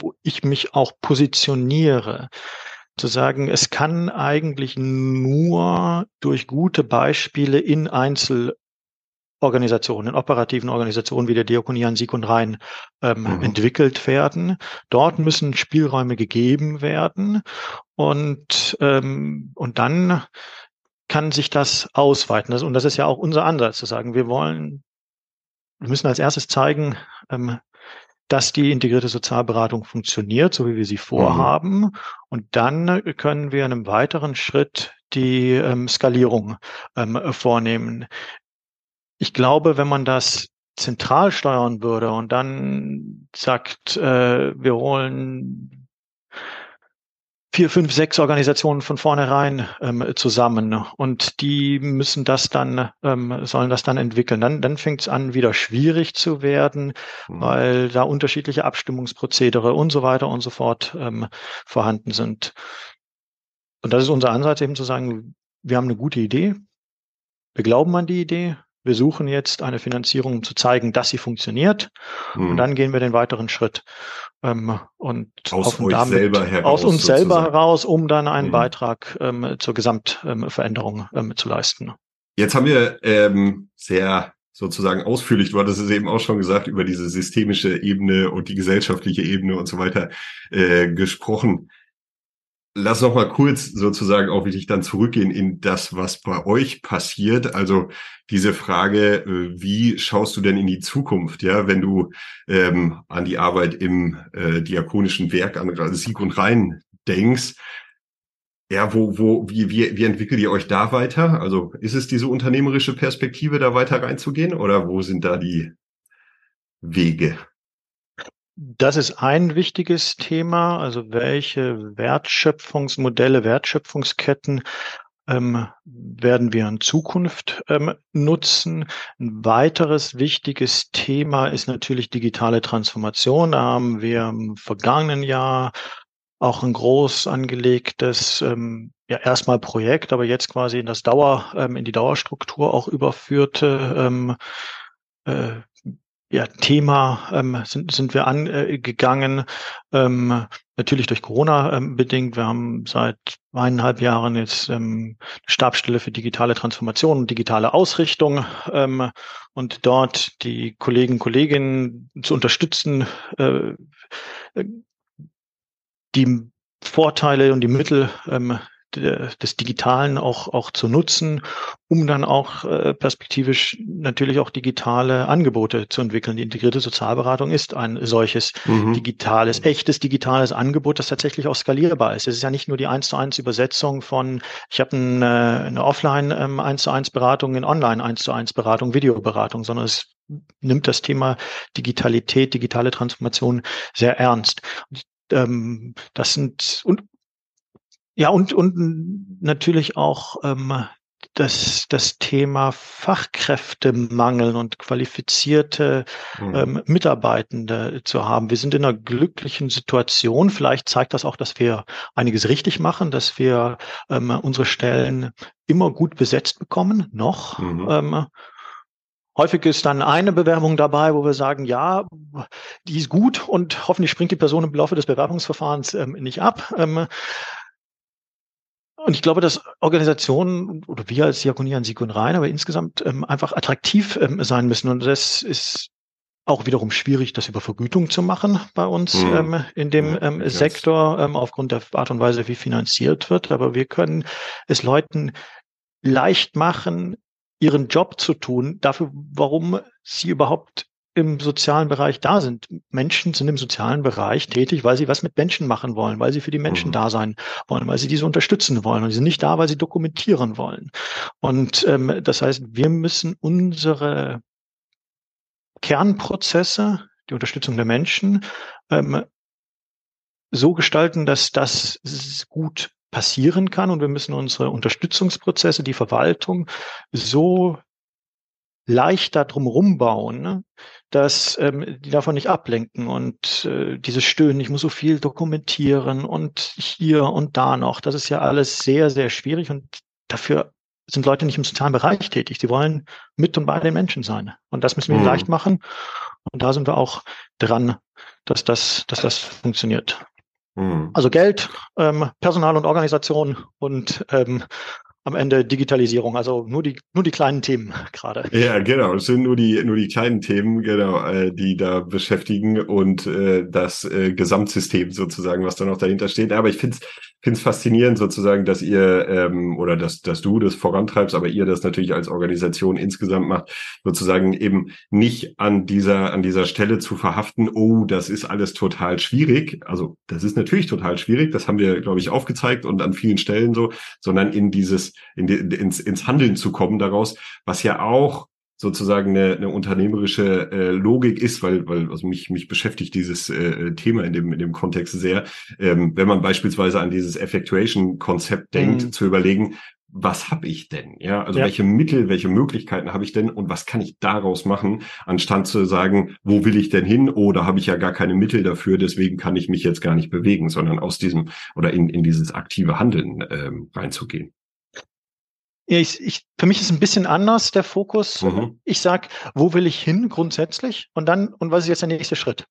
wo ich mich auch positioniere. Zu sagen, es kann eigentlich nur durch gute Beispiele in Einzel Organisationen, in operativen Organisationen wie der Diakonie an Sieg und Rhein ähm, mhm. entwickelt werden. Dort müssen Spielräume gegeben werden und, ähm, und dann kann sich das ausweiten. Das, und das ist ja auch unser Ansatz, zu sagen, wir wollen, wir müssen als erstes zeigen, ähm, dass die integrierte Sozialberatung funktioniert, so wie wir sie vorhaben. Mhm. Und dann können wir in einem weiteren Schritt die ähm, Skalierung ähm, vornehmen ich glaube, wenn man das zentral steuern würde und dann sagt, äh, wir holen vier, fünf, sechs Organisationen von vornherein ähm, zusammen und die müssen das dann, ähm, sollen das dann entwickeln. Dann, dann fängt es an, wieder schwierig zu werden, mhm. weil da unterschiedliche Abstimmungsprozedere und so weiter und so fort ähm, vorhanden sind. Und das ist unser Ansatz, eben zu sagen, wir haben eine gute Idee, wir glauben an die Idee, wir suchen jetzt eine Finanzierung, um zu zeigen, dass sie funktioniert. Mhm. Und dann gehen wir den weiteren Schritt. Ähm, und aus damit, selber heraus. Aus uns sozusagen. selber heraus, um dann einen mhm. Beitrag ähm, zur Gesamtveränderung ähm, zu leisten. Jetzt haben wir ähm, sehr sozusagen ausführlich, du hattest es eben auch schon gesagt, über diese systemische Ebene und die gesellschaftliche Ebene und so weiter äh, gesprochen. Lass noch mal kurz sozusagen auch wirklich dann zurückgehen in das, was bei euch passiert. Also diese Frage, äh, wie schaust du denn in die Zukunft, ja, wenn du ähm, an die Arbeit im äh, diakonischen Werk an Sieg und Rhein denkst? Ja, wo, wo, wie, wie, wie entwickelt ihr euch da weiter? Also ist es diese unternehmerische Perspektive, da weiter reinzugehen oder wo sind da die Wege? Das ist ein wichtiges Thema. Also welche Wertschöpfungsmodelle, Wertschöpfungsketten ähm, werden wir in Zukunft ähm, nutzen. Ein weiteres wichtiges Thema ist natürlich digitale Transformation. Da haben wir im vergangenen Jahr auch ein groß angelegtes, ähm, ja erstmal Projekt, aber jetzt quasi in das Dauer, ähm, in die Dauerstruktur auch überführte ähm, äh, ja, Thema ähm, sind, sind wir angegangen, ähm, natürlich durch Corona ähm, bedingt. Wir haben seit eineinhalb Jahren jetzt ähm, eine Stabstelle für digitale Transformation und digitale Ausrichtung ähm, und dort die Kollegen Kolleginnen zu unterstützen, äh, die Vorteile und die Mittel ähm, des Digitalen auch, auch zu nutzen, um dann auch äh, perspektivisch natürlich auch digitale Angebote zu entwickeln. Die integrierte Sozialberatung ist ein solches mhm. digitales, echtes digitales Angebot, das tatsächlich auch skalierbar ist. Es ist ja nicht nur die eins zu eins Übersetzung von, ich habe eine, eine Offline ähm, eins zu eins Beratung, in Online eins zu eins Beratung, Videoberatung, sondern es nimmt das Thema Digitalität, digitale Transformation sehr ernst. Ähm, das sind und ja, und, und natürlich auch ähm, das, das Thema Fachkräftemangel und qualifizierte mhm. ähm, Mitarbeitende zu haben. Wir sind in einer glücklichen Situation. Vielleicht zeigt das auch, dass wir einiges richtig machen, dass wir ähm, unsere Stellen immer gut besetzt bekommen, noch. Mhm. Ähm, Häufig ist dann eine Bewerbung dabei, wo wir sagen, ja, die ist gut und hoffentlich springt die Person im Laufe des Bewerbungsverfahrens ähm, nicht ab. Ähm, und ich glaube, dass Organisationen oder wir als Diakonie an Sieg und Rhein, aber insgesamt ähm, einfach attraktiv ähm, sein müssen. Und das ist auch wiederum schwierig, das über Vergütung zu machen bei uns mhm. ähm, in dem ähm, ja, Sektor, ähm, aufgrund der Art und Weise, wie finanziert wird. Aber wir können es Leuten leicht machen, ihren Job zu tun, dafür, warum sie überhaupt im sozialen Bereich da sind. Menschen sind im sozialen Bereich tätig, weil sie was mit Menschen machen wollen, weil sie für die Menschen mhm. da sein wollen, weil sie diese unterstützen wollen. Und sie sind nicht da, weil sie dokumentieren wollen. Und ähm, das heißt, wir müssen unsere Kernprozesse, die Unterstützung der Menschen, ähm, so gestalten, dass das gut passieren kann. Und wir müssen unsere Unterstützungsprozesse, die Verwaltung so leicht darum bauen, ne? dass ähm, die davon nicht ablenken und äh, dieses Stöhnen, ich muss so viel dokumentieren und hier und da noch, das ist ja alles sehr, sehr schwierig und dafür sind Leute nicht im sozialen Bereich tätig. Sie wollen mit und bei den Menschen sein. Und das müssen wir mhm. leicht machen. Und da sind wir auch dran, dass das, dass das funktioniert. Mhm. Also Geld, ähm, Personal und Organisation und ähm, am Ende Digitalisierung, also nur die nur die kleinen Themen [LAUGHS] gerade. Ja, genau, es sind nur die nur die kleinen Themen, genau, äh, die da beschäftigen und äh, das äh, Gesamtsystem sozusagen, was da noch dahinter steht. Aber ich finde es faszinierend sozusagen, dass ihr ähm, oder dass dass du das vorantreibst, aber ihr das natürlich als Organisation insgesamt macht, sozusagen eben nicht an dieser an dieser Stelle zu verhaften. Oh, das ist alles total schwierig. Also das ist natürlich total schwierig. Das haben wir, glaube ich, aufgezeigt und an vielen Stellen so, sondern in dieses in ins, ins Handeln zu kommen daraus, was ja auch sozusagen eine, eine unternehmerische äh, Logik ist, weil, weil also mich, mich beschäftigt dieses äh, Thema in dem, in dem Kontext sehr. Ähm, wenn man beispielsweise an dieses Effectuation-Konzept denkt, mhm. zu überlegen, was habe ich denn? Ja, also ja. welche Mittel, welche Möglichkeiten habe ich denn und was kann ich daraus machen, anstatt zu sagen, wo will ich denn hin? Oder oh, habe ich ja gar keine Mittel dafür, deswegen kann ich mich jetzt gar nicht bewegen, sondern aus diesem oder in, in dieses aktive Handeln ähm, reinzugehen. Ja, ich, ich, für mich ist ein bisschen anders der Fokus. Mhm. Ich sag, wo will ich hin grundsätzlich und dann und was ist jetzt der nächste Schritt?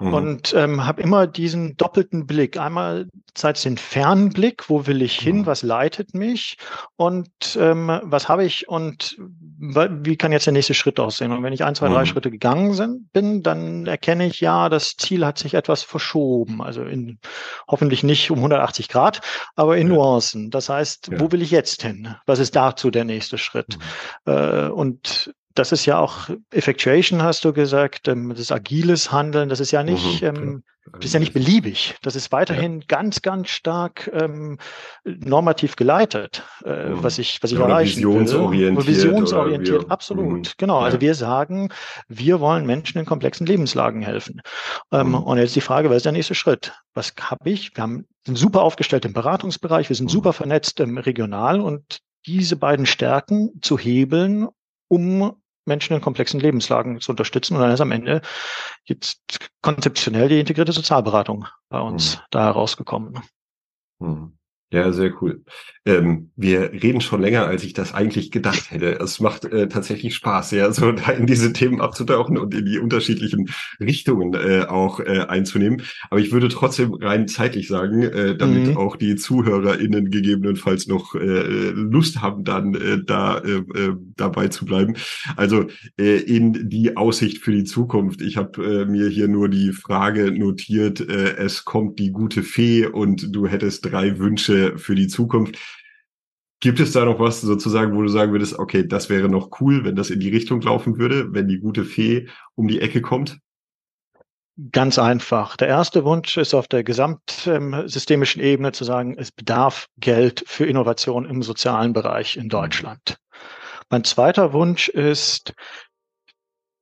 Mhm. Und ähm, habe immer diesen doppelten Blick. Einmal einerseits den Fernblick, wo will ich hin, mhm. was leitet mich und ähm, was habe ich und wie kann jetzt der nächste Schritt aussehen? Und wenn ich ein, zwei, drei mhm. Schritte gegangen sind, bin, dann erkenne ich, ja, das Ziel hat sich etwas verschoben. Also in, hoffentlich nicht um 180 Grad, aber in ja. Nuancen. Das heißt, ja. wo will ich jetzt hin? Was ist dazu der nächste Schritt? Mhm. Äh, und das ist ja auch Effectuation, hast du gesagt, ähm, das ist agiles Handeln, das ist ja nicht, mhm, ähm, das ist ja nicht beliebig. Das ist weiterhin ja. ganz, ganz stark ähm, normativ geleitet, äh, mhm. was ich, was ich erreichen visionsorientiert will. Visionsorientiert, wir, absolut. Mhm. Genau. Also ja. Also wir sagen, wir wollen Menschen in komplexen Lebenslagen helfen. Ähm, mhm. Und jetzt die Frage, was ist der nächste Schritt? Was habe ich? Wir haben, sind super aufgestellt im Beratungsbereich, wir sind mhm. super vernetzt im Regional und diese beiden Stärken zu hebeln, um Menschen in komplexen Lebenslagen zu unterstützen. Und dann ist am Ende jetzt konzeptionell die integrierte Sozialberatung bei uns mhm. da herausgekommen. Mhm. Ja, sehr cool. Ähm, wir reden schon länger, als ich das eigentlich gedacht hätte. Es macht äh, tatsächlich Spaß, ja, so [LAUGHS] da in diese Themen abzutauchen und in die unterschiedlichen Richtungen äh, auch äh, einzunehmen. Aber ich würde trotzdem rein zeitlich sagen, äh, damit mhm. auch die ZuhörerInnen gegebenenfalls noch äh, Lust haben, dann äh, da dabei zu bleiben. Also in die Aussicht für die Zukunft. Ich habe mir hier nur die Frage notiert, es kommt die gute Fee und du hättest drei Wünsche für die Zukunft. Gibt es da noch was sozusagen, wo du sagen würdest, okay, das wäre noch cool, wenn das in die Richtung laufen würde, wenn die gute Fee um die Ecke kommt? Ganz einfach. Der erste Wunsch ist auf der gesamtsystemischen Ebene zu sagen, es bedarf Geld für Innovation im sozialen Bereich in Deutschland. Mein zweiter Wunsch ist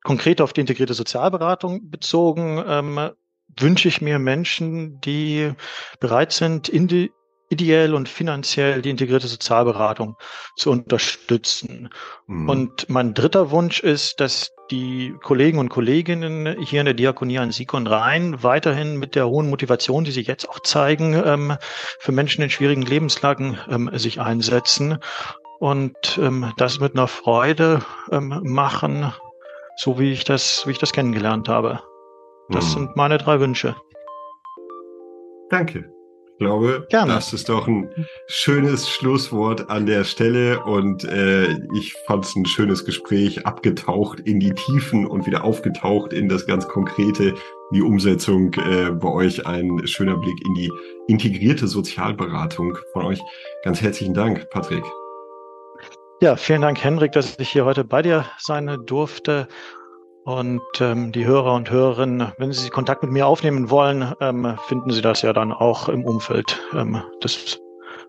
konkret auf die integrierte Sozialberatung bezogen, ähm, wünsche ich mir Menschen, die bereit sind, in die ideell und finanziell die integrierte Sozialberatung zu unterstützen. Mhm. Und mein dritter Wunsch ist, dass die Kollegen und Kolleginnen hier in der Diakonie an Sieg und Rhein weiterhin mit der hohen Motivation, die sie jetzt auch zeigen, ähm, für Menschen in schwierigen Lebenslagen ähm, sich einsetzen und ähm, das mit einer Freude machen, so wie ich das, wie ich das kennengelernt habe. Das mhm. sind meine drei Wünsche. Danke. Ich glaube, Gerne. das ist doch ein schönes Schlusswort an der Stelle und äh, ich fand es ein schönes Gespräch, abgetaucht in die Tiefen und wieder aufgetaucht in das ganz Konkrete, die Umsetzung äh, bei euch. Ein schöner Blick in die integrierte Sozialberatung von euch. Ganz herzlichen Dank, Patrick. Ja, vielen Dank, Henrik, dass ich hier heute bei dir sein durfte. Und ähm, die Hörer und Hörerinnen, wenn Sie Kontakt mit mir aufnehmen wollen, ähm, finden Sie das ja dann auch im Umfeld ähm, des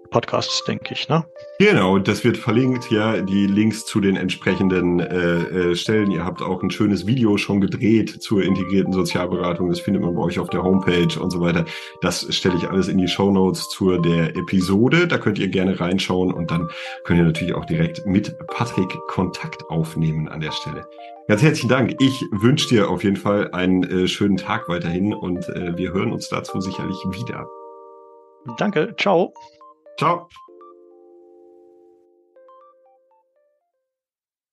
Podcasts, denke ich. Ne? Genau, das wird verlinkt, ja, die Links zu den entsprechenden äh, äh, Stellen. Ihr habt auch ein schönes Video schon gedreht zur integrierten Sozialberatung. Das findet man bei euch auf der Homepage und so weiter. Das stelle ich alles in die Show Notes zur der Episode. Da könnt ihr gerne reinschauen und dann könnt ihr natürlich auch direkt mit Patrick Kontakt aufnehmen an der Stelle. Ganz herzlichen Dank. Ich wünsche dir auf jeden Fall einen äh, schönen Tag weiterhin und äh, wir hören uns dazu sicherlich wieder. Danke. Ciao. Ciao.